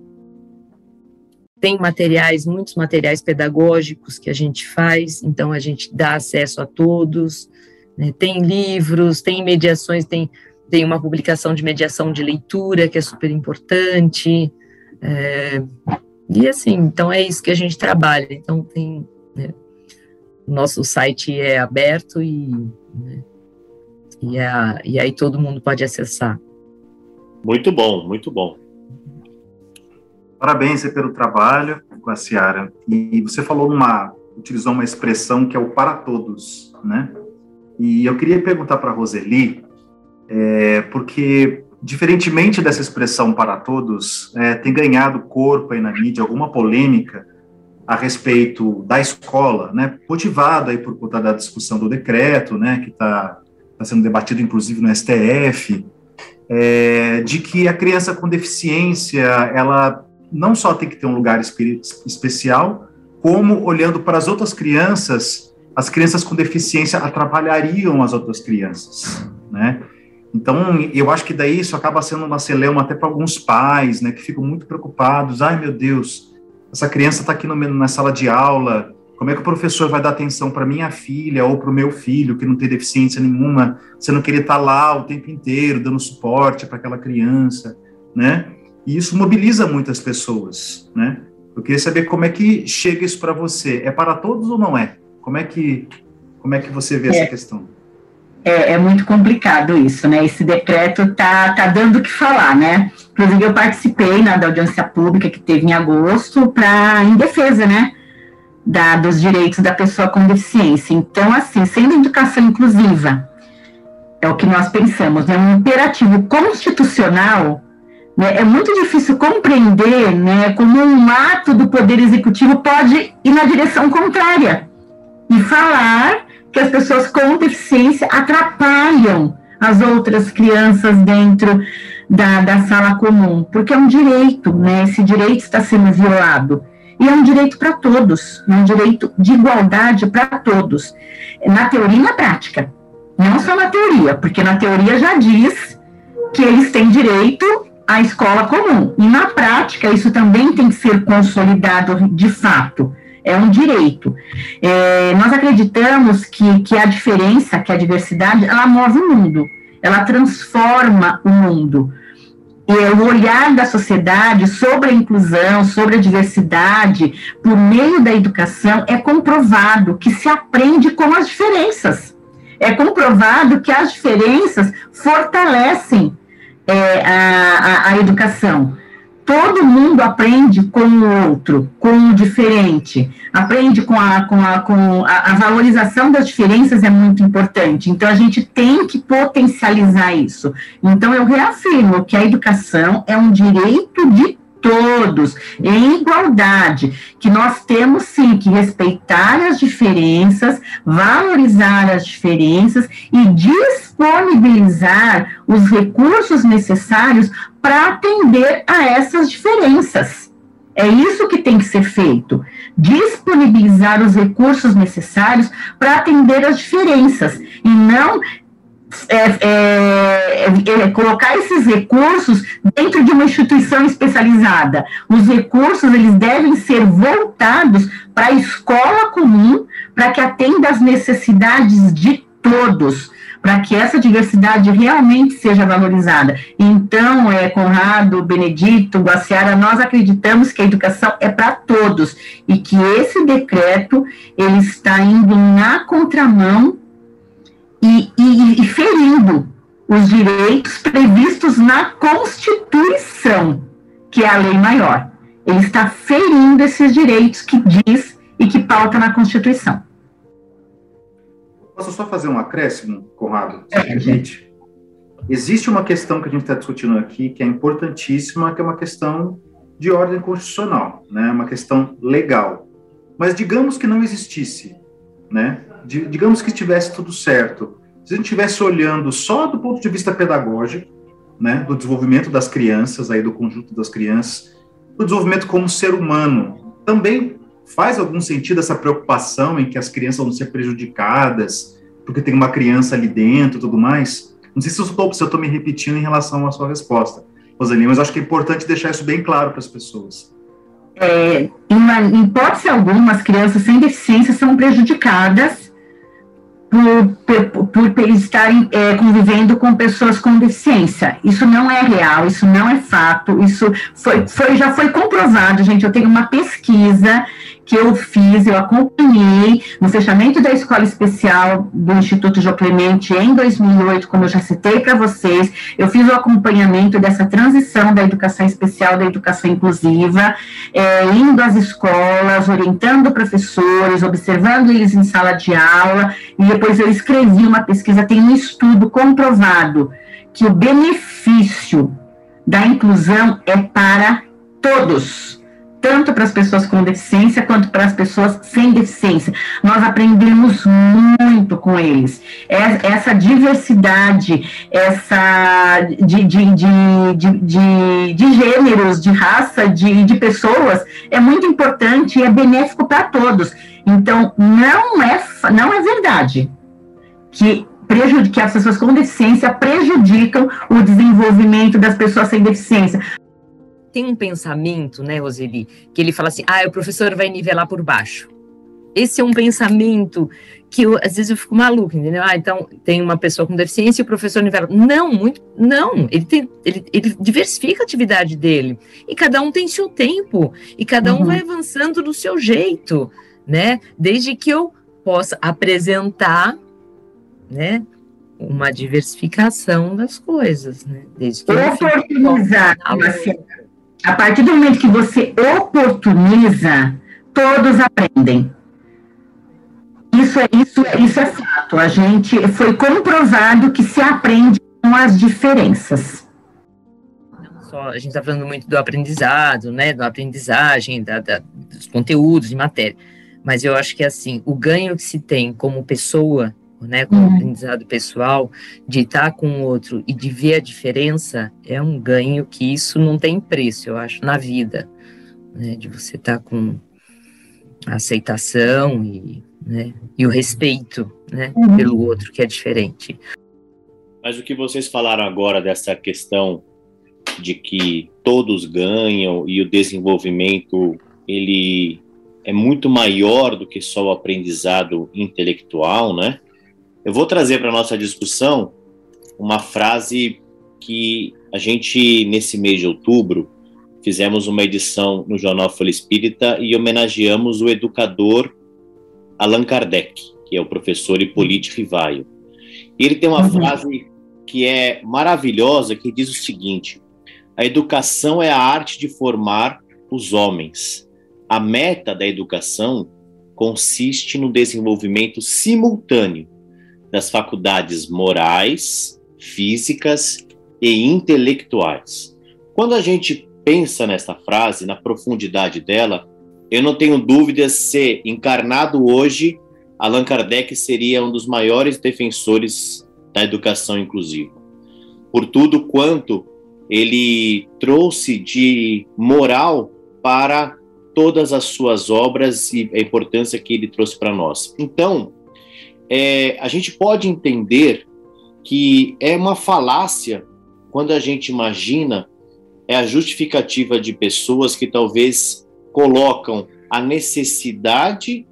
tem materiais, muitos materiais pedagógicos que a gente faz, então a gente dá acesso a todos. Né? Tem livros, tem mediações, tem, tem uma publicação de mediação de leitura que é super importante. É, e assim, então é isso que a gente trabalha. Então tem. Nosso site é aberto e, né, e, é, e aí todo mundo pode acessar. Muito bom, muito bom. Parabéns pelo trabalho com a Ciara. E você falou uma, utilizou uma expressão que é o para todos, né? E eu queria perguntar para a Roseli, é, porque, diferentemente dessa expressão para todos, é, tem ganhado corpo aí na mídia alguma polêmica a respeito da escola, né, motivada aí por conta da discussão do decreto, né, que está tá sendo debatido inclusive no STF, é, de que a criança com deficiência, ela não só tem que ter um lugar especial, como olhando para as outras crianças as crianças com deficiência atrapalhariam as outras crianças, né? Então, eu acho que daí isso acaba sendo uma celeuma até para alguns pais, né, que ficam muito preocupados. Ai, meu Deus, essa criança está aqui no, na sala de aula, como é que o professor vai dar atenção para minha filha ou para o meu filho que não tem deficiência nenhuma, sendo que ele está lá o tempo inteiro dando suporte para aquela criança, né? E isso mobiliza muitas pessoas, né? Eu queria saber como é que chega isso para você. É para todos ou não é? Como é que, como é que você vê é, essa questão? É, é, muito complicado isso, né? Esse decreto tá, tá dando o que falar, né? Inclusive, eu participei na, da audiência pública que teve em agosto para em defesa, né? Da, dos direitos da pessoa com deficiência. Então, assim, sendo educação inclusiva, é o que nós pensamos, é um imperativo constitucional. Né? É muito difícil compreender né, como um ato do Poder Executivo pode ir na direção contrária e falar que as pessoas com deficiência atrapalham as outras crianças dentro da, da sala comum, porque é um direito, né? Esse direito está sendo violado. E é um direito para todos, é um direito de igualdade para todos, na teoria e na prática. Não só na teoria, porque na teoria já diz que eles têm direito à escola comum. E na prática, isso também tem que ser consolidado de fato. É um direito. É, nós acreditamos que, que a diferença, que a diversidade, ela move o mundo, ela transforma o mundo. E o olhar da sociedade sobre a inclusão, sobre a diversidade, por meio da educação, é comprovado que se aprende com as diferenças é comprovado que as diferenças fortalecem é, a, a, a educação. Todo mundo aprende com o outro, com o diferente, aprende com a, com a, com a, a valorização das diferenças é muito importante. Então, a gente tem que potencializar isso. Então, eu reafirmo que a educação é um direito de todos, em igualdade, que nós temos sim que respeitar as diferenças, valorizar as diferenças e disponibilizar os recursos necessários para atender a essas diferenças. É isso que tem que ser feito. Disponibilizar os recursos necessários para atender as diferenças e não é, é, é, colocar esses recursos dentro de uma instituição especializada. Os recursos eles devem ser voltados para a escola comum, para que atenda às necessidades de todos, para que essa diversidade realmente seja valorizada. Então, é, Conrado, Benedito, Guaciara, nós acreditamos que a educação é para todos e que esse decreto ele está indo na contramão e, e, e ferindo os direitos previstos na Constituição, que é a lei maior. Ele está ferindo esses direitos que diz e que pauta na Constituição. Posso só fazer um acréscimo, Conrado? É, gente. Existe uma questão que a gente está discutindo aqui que é importantíssima, que é uma questão de ordem constitucional, né? Uma questão legal. Mas digamos que não existisse, né? Digamos que estivesse tudo certo, se a gente estivesse olhando só do ponto de vista pedagógico, né, do desenvolvimento das crianças, aí do conjunto das crianças, do desenvolvimento como ser humano, também faz algum sentido essa preocupação em que as crianças vão ser prejudicadas, porque tem uma criança ali dentro e tudo mais? Não sei se eu estou me repetindo em relação à sua resposta, Roseli, mas acho que é importante deixar isso bem claro para as pessoas. É, em, em hipótese alguma, as crianças sem deficiência são prejudicadas por, por, por estarem é, convivendo com pessoas com deficiência. Isso não é real, isso não é fato, isso foi, foi, já foi comprovado, gente. Eu tenho uma pesquisa que eu fiz, eu acompanhei no fechamento da escola especial do Instituto João Clemente em 2008, como eu já citei para vocês, eu fiz o acompanhamento dessa transição da educação especial da educação inclusiva, é, indo às escolas, orientando professores, observando eles em sala de aula, e depois eu escrevi uma pesquisa, tem um estudo comprovado que o benefício da inclusão é para todos tanto para as pessoas com deficiência quanto para as pessoas sem deficiência. Nós aprendemos muito com eles. Essa diversidade, essa de, de, de, de, de gêneros, de raça, de, de pessoas, é muito importante e é benéfico para todos. Então, não é, não é verdade que que as pessoas com deficiência prejudicam o desenvolvimento das pessoas sem deficiência tem um pensamento, né, Roseli, que ele fala assim: ah, o professor vai nivelar por baixo. Esse é um pensamento que eu, às vezes eu fico maluco, entendeu? Ah, então tem uma pessoa com deficiência e o professor nivela. Não, muito, não. Ele, tem, ele, ele diversifica a atividade dele. E cada um tem seu tempo. E cada um uhum. vai avançando do seu jeito, né? Desde que eu possa apresentar, né? Uma diversificação das coisas, né? Desde que Oportunizar, eu a partir do momento que você oportuniza, todos aprendem. Isso é isso, isso é fato. A gente foi comprovado que se aprende com as diferenças. A gente está falando muito do aprendizado, né, da aprendizagem, da, da, dos conteúdos de matéria, mas eu acho que assim, o ganho que se tem como pessoa, né, com uhum. o aprendizado pessoal, de estar com o outro e de ver a diferença, é um ganho que isso não tem preço, eu acho, na vida, né, de você estar com a aceitação e, né, e o respeito né, uhum. pelo outro que é diferente. Mas o que vocês falaram agora dessa questão de que todos ganham e o desenvolvimento ele é muito maior do que só o aprendizado intelectual, né? Eu vou trazer para nossa discussão uma frase que a gente nesse mês de outubro fizemos uma edição no jornal Folha Espírita e homenageamos o educador Allan Kardec, que é o professor Hippolyte Rivaio. E ele tem uma uhum. frase que é maravilhosa que diz o seguinte: a educação é a arte de formar os homens. A meta da educação consiste no desenvolvimento simultâneo das faculdades morais, físicas e intelectuais. Quando a gente pensa nessa frase, na profundidade dela, eu não tenho dúvidas se, encarnado hoje, Allan Kardec seria um dos maiores defensores da educação inclusiva. Por tudo quanto ele trouxe de moral para todas as suas obras e a importância que ele trouxe para nós. Então, é, a gente pode entender que é uma falácia quando a gente imagina é a justificativa de pessoas que talvez colocam a necessidade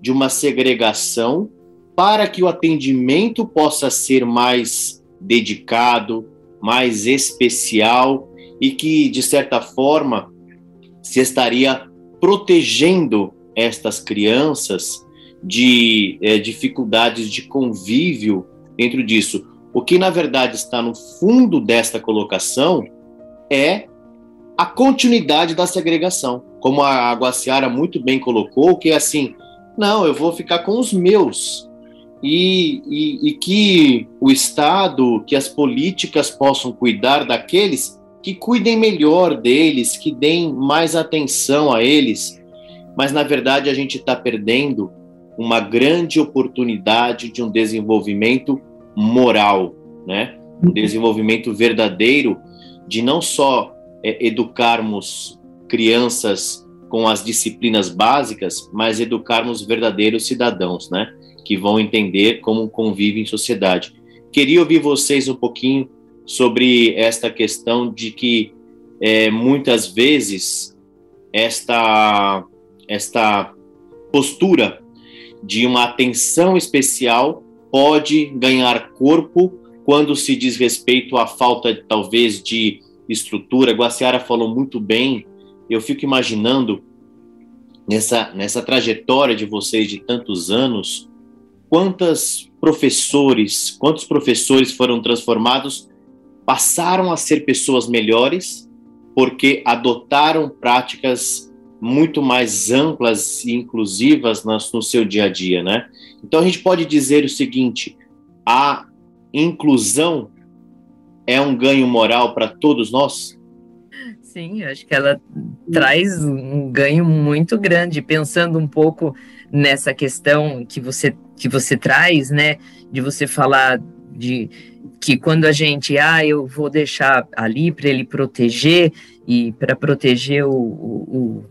de uma segregação para que o atendimento possa ser mais dedicado, mais especial e que, de certa forma, se estaria protegendo estas crianças de é, dificuldades de convívio dentro disso. O que, na verdade, está no fundo desta colocação é a continuidade da segregação. Como a Guaciara muito bem colocou, que é assim, não, eu vou ficar com os meus. E, e, e, que o Estado, que as políticas possam cuidar daqueles que cuidem melhor deles, que deem mais atenção a eles. Mas, na verdade, a gente está perdendo uma grande oportunidade de um desenvolvimento moral, né? um desenvolvimento verdadeiro de não só é, educarmos crianças com as disciplinas básicas, mas educarmos verdadeiros cidadãos, né? Que vão entender como convivem em sociedade. Queria ouvir vocês um pouquinho sobre esta questão de que é, muitas vezes esta esta postura de uma atenção especial pode ganhar corpo quando se diz respeito à falta, talvez, de estrutura. Guaciara falou muito bem. Eu fico imaginando nessa, nessa trajetória de vocês de tantos anos, quantas professores, quantos professores foram transformados, passaram a ser pessoas melhores porque adotaram práticas muito mais amplas e inclusivas no, seu dia a dia, né? Então a gente pode dizer o seguinte: a inclusão é um ganho moral para todos nós? Sim, acho que ela traz um ganho muito grande, pensando um pouco nessa questão que você, que você traz, né? De você falar de que quando a gente, ah, eu vou deixar ali para ele proteger e para proteger o, o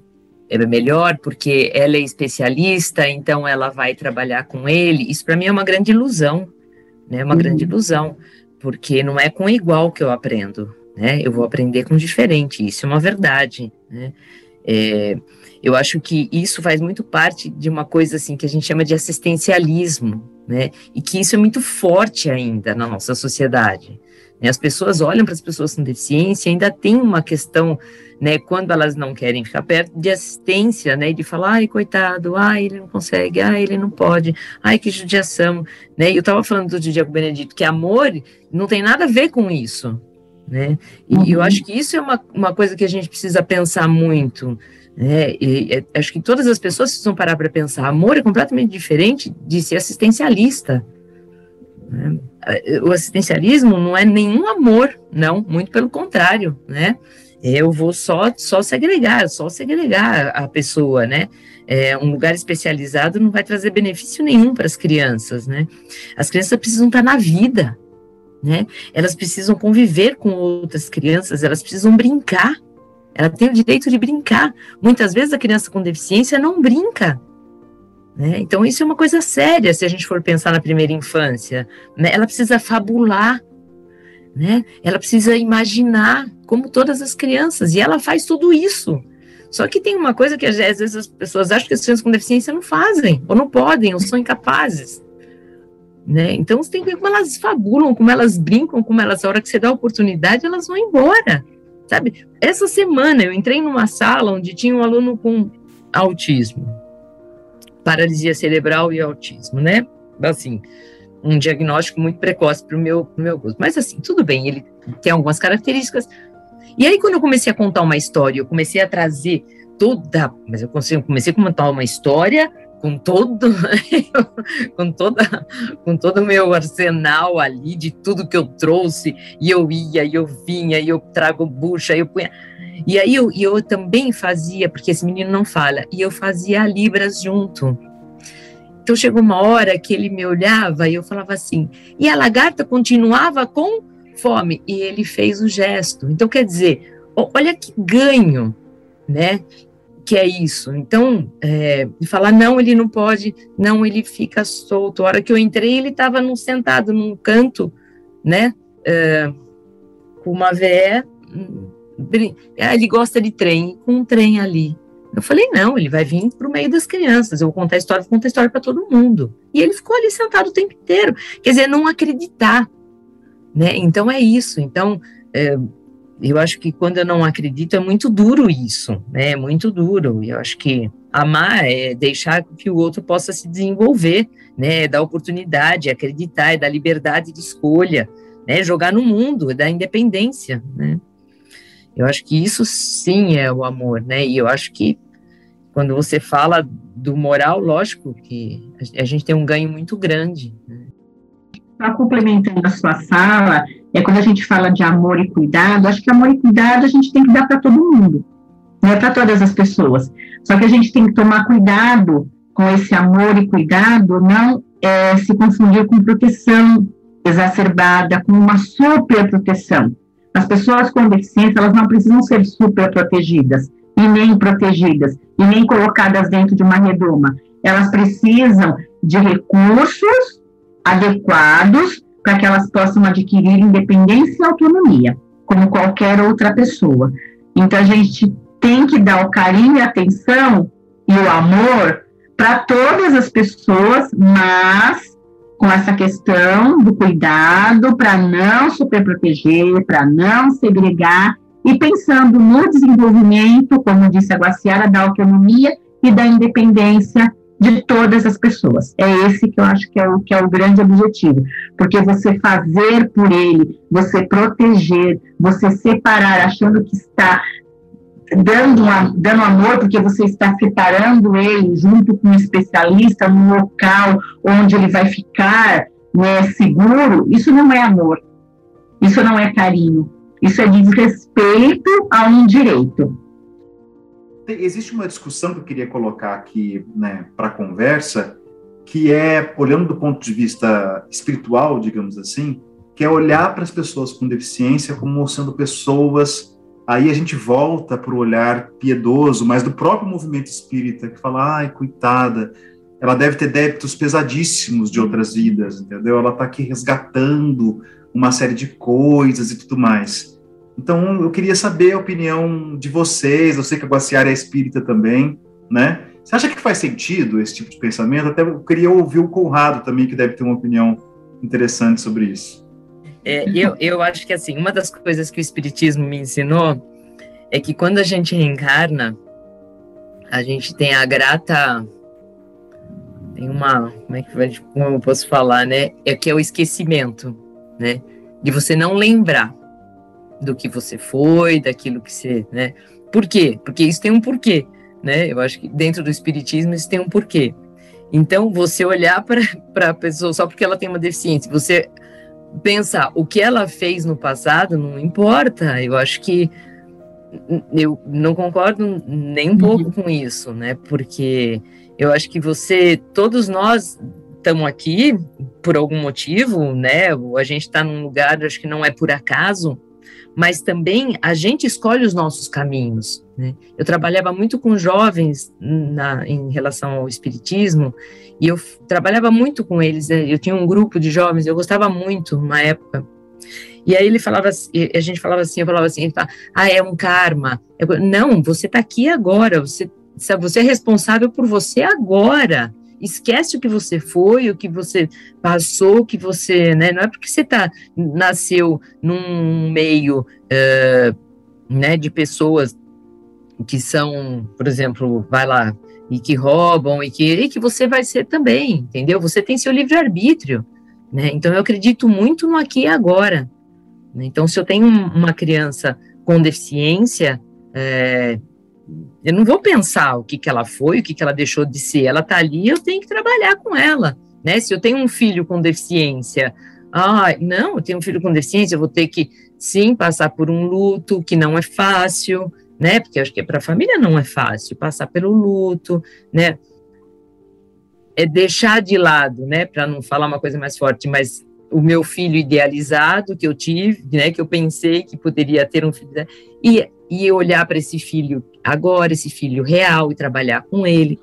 é melhor porque ela é especialista, então ela vai trabalhar com ele. Isso para mim é uma grande ilusão, né? Uma uhum. grande ilusão, porque não é com igual que eu aprendo, né? Eu vou aprender com diferente, isso é uma verdade, né? É, eu acho que isso faz muito parte de uma coisa assim que a gente chama de assistencialismo, né? E que isso é muito forte ainda na nossa sociedade. Né? As pessoas olham para as pessoas com deficiência, ainda tem uma questão, né, quando elas não querem ficar perto, de assistência, né, de falar, ai, coitado, ai, ele não consegue, ai, ele não pode, ai, que judiação, né, eu estava falando do Diego Benedito, que amor não tem nada a ver com isso, né, e uhum. eu acho que isso é uma, uma coisa que a gente precisa pensar muito, né, e, e, acho que todas as pessoas precisam parar para pensar, amor é completamente diferente de ser assistencialista, Né? O assistencialismo não é nenhum amor, não, muito pelo contrário, né? Eu vou só, só segregar, só segregar a pessoa, né? É, um lugar especializado não vai trazer benefício nenhum para as crianças, né? As crianças precisam estar na vida, né? Elas precisam conviver com outras crianças, elas precisam brincar. Ela tem o direito de brincar. Muitas vezes a criança com deficiência não brinca, né? Então, isso é uma coisa séria se a gente for pensar na primeira infância. Né? Ela precisa fabular, né? ela precisa imaginar, como todas as crianças, e ela faz tudo isso. Só que tem uma coisa que às vezes as pessoas acham que as crianças com deficiência não fazem, ou não podem, ou são incapazes. Né? Então você tem que ver como elas fabulam, como elas brincam, como elas, a hora que você dá a oportunidade, elas vão embora. Sabe? Essa semana eu entrei numa sala onde tinha um aluno com autismo paralisia cerebral e autismo, né? Assim, um diagnóstico muito precoce para o meu, meu gosto. Mas assim, tudo bem, ele tem algumas características. E aí, quando eu comecei a contar uma história, eu comecei a trazer toda, mas eu comecei a contar uma história com todo, com toda, com todo o meu arsenal ali de tudo que eu trouxe, e eu ia, e eu vinha, e eu trago bucha, e eu punha. E aí eu, eu também fazia, porque esse menino não fala, e eu fazia Libras junto. Então chegou uma hora que ele me olhava e eu falava assim, e a lagarta continuava com fome, e ele fez o gesto. Então quer dizer, olha que ganho, né? Que é isso. Então, é, falar não, ele não pode, não, ele fica solto. A hora que eu entrei, ele estava sentado num canto, né? É, com uma VE ele gosta de trem, com um trem ali. Eu falei, não, ele vai vir para o meio das crianças, eu vou contar a história, vou contar a história para todo mundo. E ele ficou ali sentado o tempo inteiro. Quer dizer, não acreditar. Né? Então é isso. Então, é, eu acho que quando eu não acredito é muito duro isso, né? É muito duro. Eu acho que amar é deixar que o outro possa se desenvolver, né? É dar oportunidade, acreditar, é dar liberdade de escolha, né? Jogar no mundo, é dar independência, né? Eu acho que isso sim é o amor, né? E eu acho que quando você fala do moral, lógico que a gente tem um ganho muito grande. Né? Só complementando a sua sala, é quando a gente fala de amor e cuidado, acho que amor e cuidado a gente tem que dar para todo mundo, não é para todas as pessoas. Só que a gente tem que tomar cuidado com esse amor e cuidado, não é, se confundir com proteção exacerbada, com uma super proteção. As pessoas com deficiência, elas não precisam ser super protegidas, e nem protegidas, e nem colocadas dentro de uma redoma. Elas precisam de recursos adequados para que elas possam adquirir independência e autonomia, como qualquer outra pessoa. Então, a gente tem que dar o carinho e a atenção e o amor para todas as pessoas, mas com essa questão do cuidado para não superproteger, para não segregar, e pensando no desenvolvimento, como disse a Guaciara, da autonomia e da independência de todas as pessoas. É esse que eu acho que é o, que é o grande objetivo, porque você fazer por ele, você proteger, você separar, achando que está dando, uma, dando amor, porque você está separando ele junto com um especialista no local onde ele vai ficar né, seguro, isso não é amor, isso não é carinho, isso é desrespeito a um direito. Existe uma discussão que eu queria colocar aqui né, para a conversa, que é, olhando do ponto de vista espiritual, digamos assim, que é olhar para as pessoas com deficiência como sendo pessoas Aí a gente volta para o olhar piedoso, mas do próprio movimento espírita, que fala, ai, coitada, ela deve ter débitos pesadíssimos de outras vidas, entendeu? Ela está aqui resgatando uma série de coisas e tudo mais. Então, eu queria saber a opinião de vocês, eu sei que a Guaciara é espírita também, né? Você acha que faz sentido esse tipo de pensamento? Até eu queria ouvir o Conrado também, que deve ter uma opinião interessante sobre isso. É, eu, eu acho que assim, uma das coisas que o Espiritismo me ensinou é que quando a gente reencarna, a gente tem a grata. Tem uma. Como é que vai, como eu posso falar, né? É que é o esquecimento, né? De você não lembrar do que você foi, daquilo que você. Né? Por quê? Porque isso tem um porquê, né? Eu acho que dentro do Espiritismo isso tem um porquê. Então, você olhar para a pessoa só porque ela tem uma deficiência, você pensar o que ela fez no passado não importa. Eu acho que eu não concordo nem um pouco uhum. com isso, né? Porque eu acho que você, todos nós estamos aqui por algum motivo, né? A gente está num lugar, acho que não é por acaso, mas também a gente escolhe os nossos caminhos. Né? Eu trabalhava muito com jovens na, em relação ao espiritismo e eu trabalhava muito com eles. Né? Eu tinha um grupo de jovens, eu gostava muito uma época. E aí ele falava, a gente falava assim, eu falava assim, ele fala, ah, é um karma. Eu, não, você está aqui agora, você, você é responsável por você agora esquece o que você foi, o que você passou, o que você, né? Não é porque você tá, nasceu num meio, uh, né, de pessoas que são, por exemplo, vai lá, e que roubam, e que, e que você vai ser também, entendeu? Você tem seu livre-arbítrio, né? Então, eu acredito muito no aqui e agora. Né? Então, se eu tenho uma criança com deficiência, é, eu não vou pensar o que, que ela foi, o que, que ela deixou de ser. Ela está ali, eu tenho que trabalhar com ela. Né? Se eu tenho um filho com deficiência, ah, não, eu tenho um filho com deficiência, eu vou ter que, sim, passar por um luto que não é fácil, né? Porque acho que para a família não é fácil passar pelo luto, né? É deixar de lado, né? Para não falar uma coisa mais forte, mas o meu filho idealizado que eu tive, né? Que eu pensei que poderia ter um filho, e, e olhar para esse filho agora, esse filho real, e trabalhar com ele.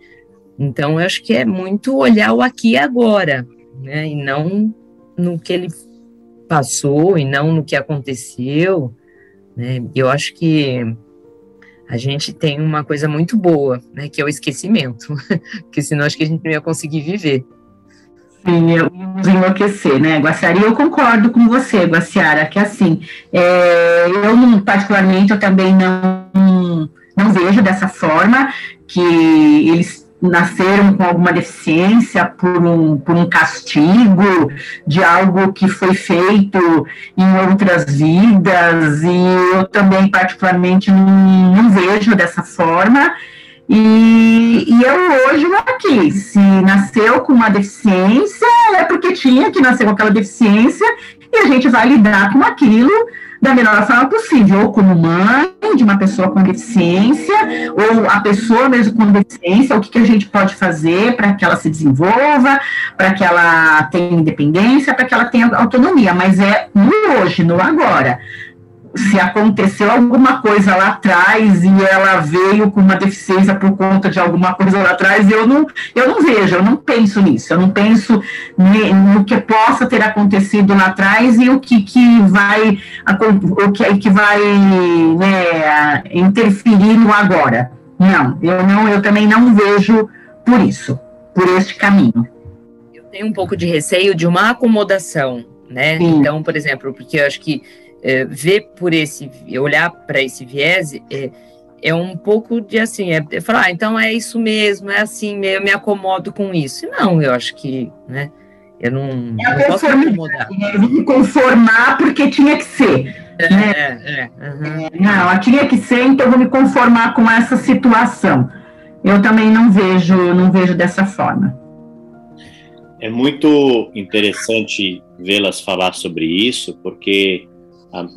Então, eu acho que é muito olhar o aqui e agora, né? E não no que ele passou, e não no que aconteceu, né? Eu acho que a gente tem uma coisa muito boa, né? Que é o esquecimento, porque senão acho que a gente não ia conseguir viver. Nos enlouquecer, né, Guaciara? E eu concordo com você, Guaciara, que assim, é, eu particularmente, eu também não, não vejo dessa forma, que eles nasceram com alguma deficiência por um, por um castigo de algo que foi feito em outras vidas, e eu também, particularmente, não, não vejo dessa forma, e, e eu hoje não aqui. Se nasceu com uma deficiência, é porque tinha que nascer com aquela deficiência, e a gente vai lidar com aquilo da melhor forma possível, ou como mãe de uma pessoa com deficiência, ou a pessoa mesmo com deficiência, o que, que a gente pode fazer para que ela se desenvolva, para que ela tenha independência, para que ela tenha autonomia, mas é no hoje, no agora se aconteceu alguma coisa lá atrás e ela veio com uma deficiência por conta de alguma coisa lá atrás, eu não, eu não vejo, eu não penso nisso, eu não penso no que possa ter acontecido lá atrás e o que, que vai o que, que vai né, interferir no agora. Não, eu não, eu também não vejo por isso, por este caminho. Eu tenho um pouco de receio de uma acomodação, né? Sim. Então, por exemplo, porque eu acho que é, ver por esse, olhar para esse viés, é, é um pouco de assim, é, é falar, ah, então é isso mesmo, é assim, eu me acomodo com isso. Não, eu acho que, né, eu não, é não posso me acomodar. Eu me conformar porque tinha que ser. É, né? é, uhum. Não, tinha que ser, então eu vou me conformar com essa situação. Eu também não vejo, não vejo dessa forma. É muito interessante vê-las falar sobre isso, porque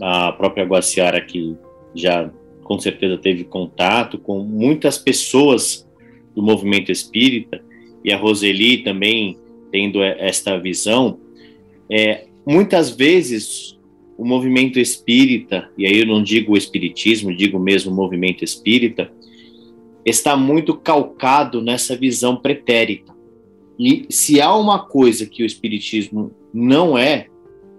a, a própria Guaciara, que já com certeza teve contato com muitas pessoas do movimento espírita, e a Roseli também tendo esta visão, é, muitas vezes o movimento espírita, e aí eu não digo o espiritismo, digo mesmo o movimento espírita, está muito calcado nessa visão pretérita. E se há uma coisa que o espiritismo não é,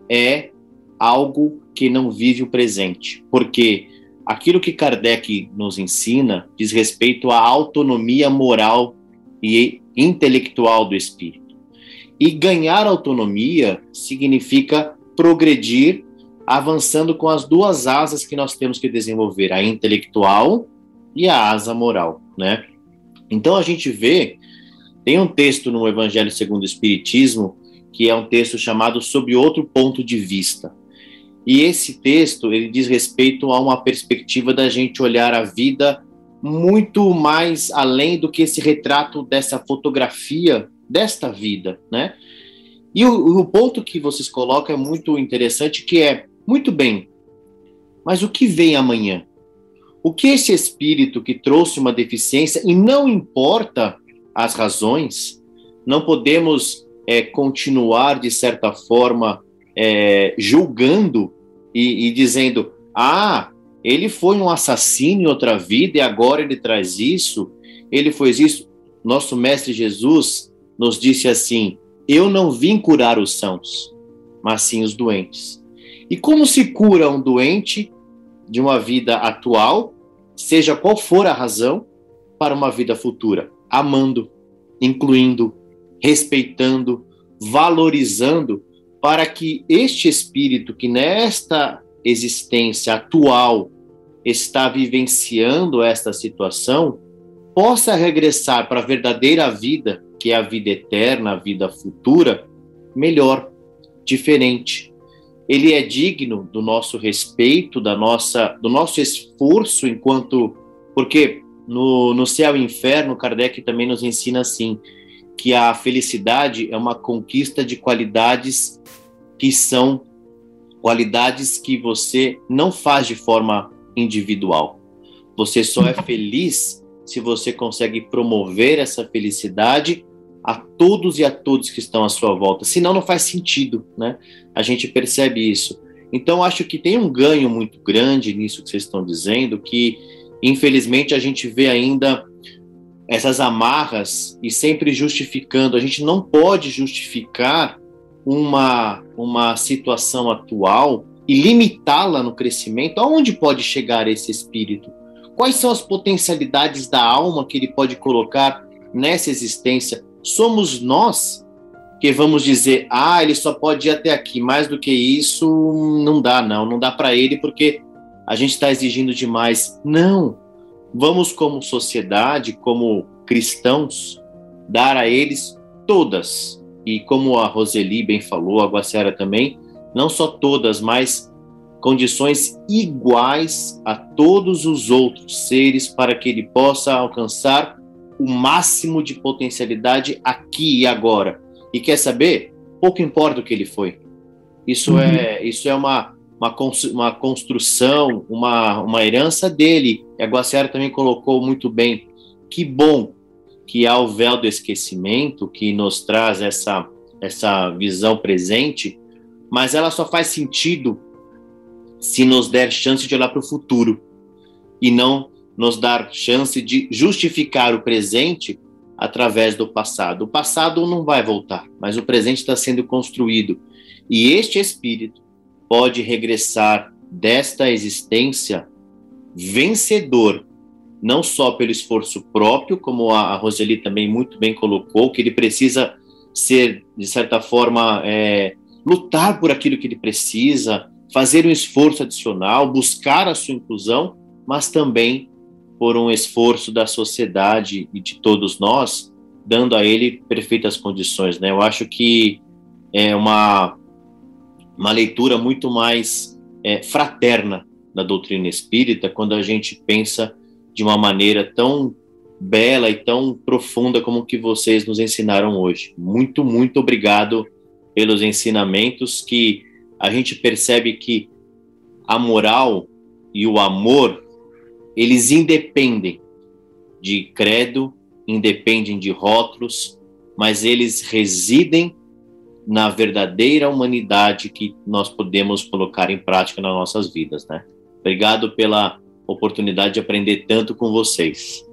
é algo que não vive o presente, porque aquilo que Kardec nos ensina diz respeito à autonomia moral e intelectual do espírito. E ganhar autonomia significa progredir avançando com as duas asas que nós temos que desenvolver, a intelectual e a asa moral, né? Então a gente vê, tem um texto no Evangelho segundo o Espiritismo, que é um texto chamado Sob Outro Ponto de Vista. E esse texto, ele diz respeito a uma perspectiva da gente olhar a vida muito mais além do que esse retrato dessa fotografia desta vida, né? E o, o ponto que vocês colocam é muito interessante, que é, muito bem, mas o que vem amanhã? O que esse espírito que trouxe uma deficiência, e não importa as razões, não podemos é, continuar, de certa forma, é, julgando e, e dizendo: ah, ele foi um assassino em outra vida e agora ele traz isso, ele fez isso. Nosso Mestre Jesus nos disse assim: Eu não vim curar os sãos, mas sim os doentes. E como se cura um doente de uma vida atual, seja qual for a razão, para uma vida futura? Amando, incluindo, respeitando, valorizando, para que este espírito que nesta existência atual está vivenciando esta situação possa regressar para a verdadeira vida, que é a vida eterna, a vida futura, melhor, diferente. Ele é digno do nosso respeito, da nossa, do nosso esforço enquanto. Porque no, no céu e inferno, Kardec também nos ensina assim: que a felicidade é uma conquista de qualidades que são qualidades que você não faz de forma individual. Você só é feliz se você consegue promover essa felicidade a todos e a todos que estão à sua volta. Senão não faz sentido, né? A gente percebe isso. Então acho que tem um ganho muito grande nisso que vocês estão dizendo, que infelizmente a gente vê ainda essas amarras e sempre justificando. A gente não pode justificar uma, uma situação atual e limitá-la no crescimento, aonde pode chegar esse espírito? Quais são as potencialidades da alma que ele pode colocar nessa existência? Somos nós que vamos dizer, ah, ele só pode ir até aqui, mais do que isso não dá, não, não dá para ele porque a gente está exigindo demais. Não, vamos como sociedade, como cristãos, dar a eles todas e como a Roseli bem falou, a Guaciara também, não só todas, mas condições iguais a todos os outros seres para que ele possa alcançar o máximo de potencialidade aqui e agora. E quer saber? Pouco importa o que ele foi. Isso uhum. é isso é uma, uma, uma construção, uma, uma herança dele. E a Guaciara também colocou muito bem. Que bom que há o véu do esquecimento que nos traz essa, essa visão presente, mas ela só faz sentido se nos der chance de olhar para o futuro e não nos dar chance de justificar o presente através do passado. O passado não vai voltar, mas o presente está sendo construído. E este espírito pode regressar desta existência vencedor não só pelo esforço próprio, como a, Roseli também muito bem colocou, que ele precisa ser, de certa forma, é, lutar por aquilo que ele precisa, fazer um esforço adicional, buscar a sua inclusão, mas também por um esforço da sociedade e de todos nós, dando a ele perfeitas condições. Né? Eu acho que é uma, uma leitura muito mais é, fraterna da doutrina espírita quando a gente pensa de uma maneira tão bela e tão profunda como que vocês nos ensinaram hoje. Muito, muito obrigado pelos ensinamentos que a gente percebe que a moral e o amor, eles independem de credo, independem de rótulos, mas eles residem na verdadeira humanidade que nós podemos colocar em prática nas nossas vidas, né? Obrigado pela oportunidade de aprender tanto com vocês.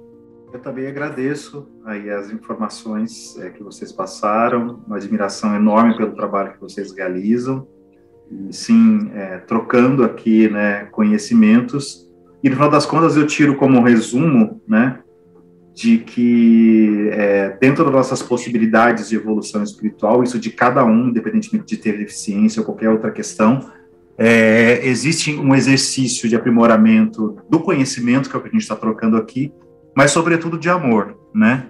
Eu também agradeço aí as informações é, que vocês passaram, uma admiração enorme pelo trabalho que vocês realizam, e sim, é, trocando aqui né, conhecimentos. E no final das contas eu tiro como resumo, né, de que é, dentro das nossas possibilidades de evolução espiritual, isso de cada um, independentemente de ter deficiência ou qualquer outra questão, é, existe um exercício de aprimoramento do conhecimento, que é o que a gente está trocando aqui, mas sobretudo de amor, né?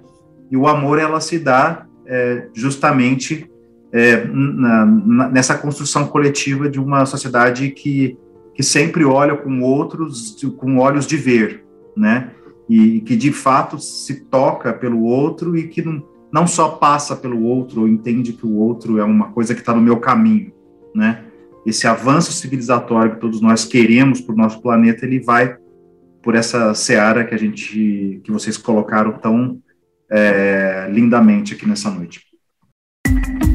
E o amor ela se dá é, justamente é, na, na, nessa construção coletiva de uma sociedade que, que sempre olha com outros, com olhos de ver, né? E, que de fato se toca pelo outro e que não, não só passa pelo outro ou entende que o outro é uma coisa que está no meu caminho, né? Esse avanço civilizatório que todos nós queremos para o nosso planeta, ele vai por essa seara que a gente, que vocês colocaram tão é, lindamente aqui nessa noite.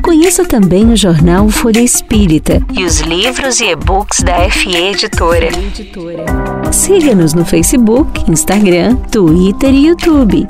Conheça também o jornal Folha Espírita e os livros e e-books da FE Editora. Siga-nos no Facebook, Instagram, Twitter e YouTube.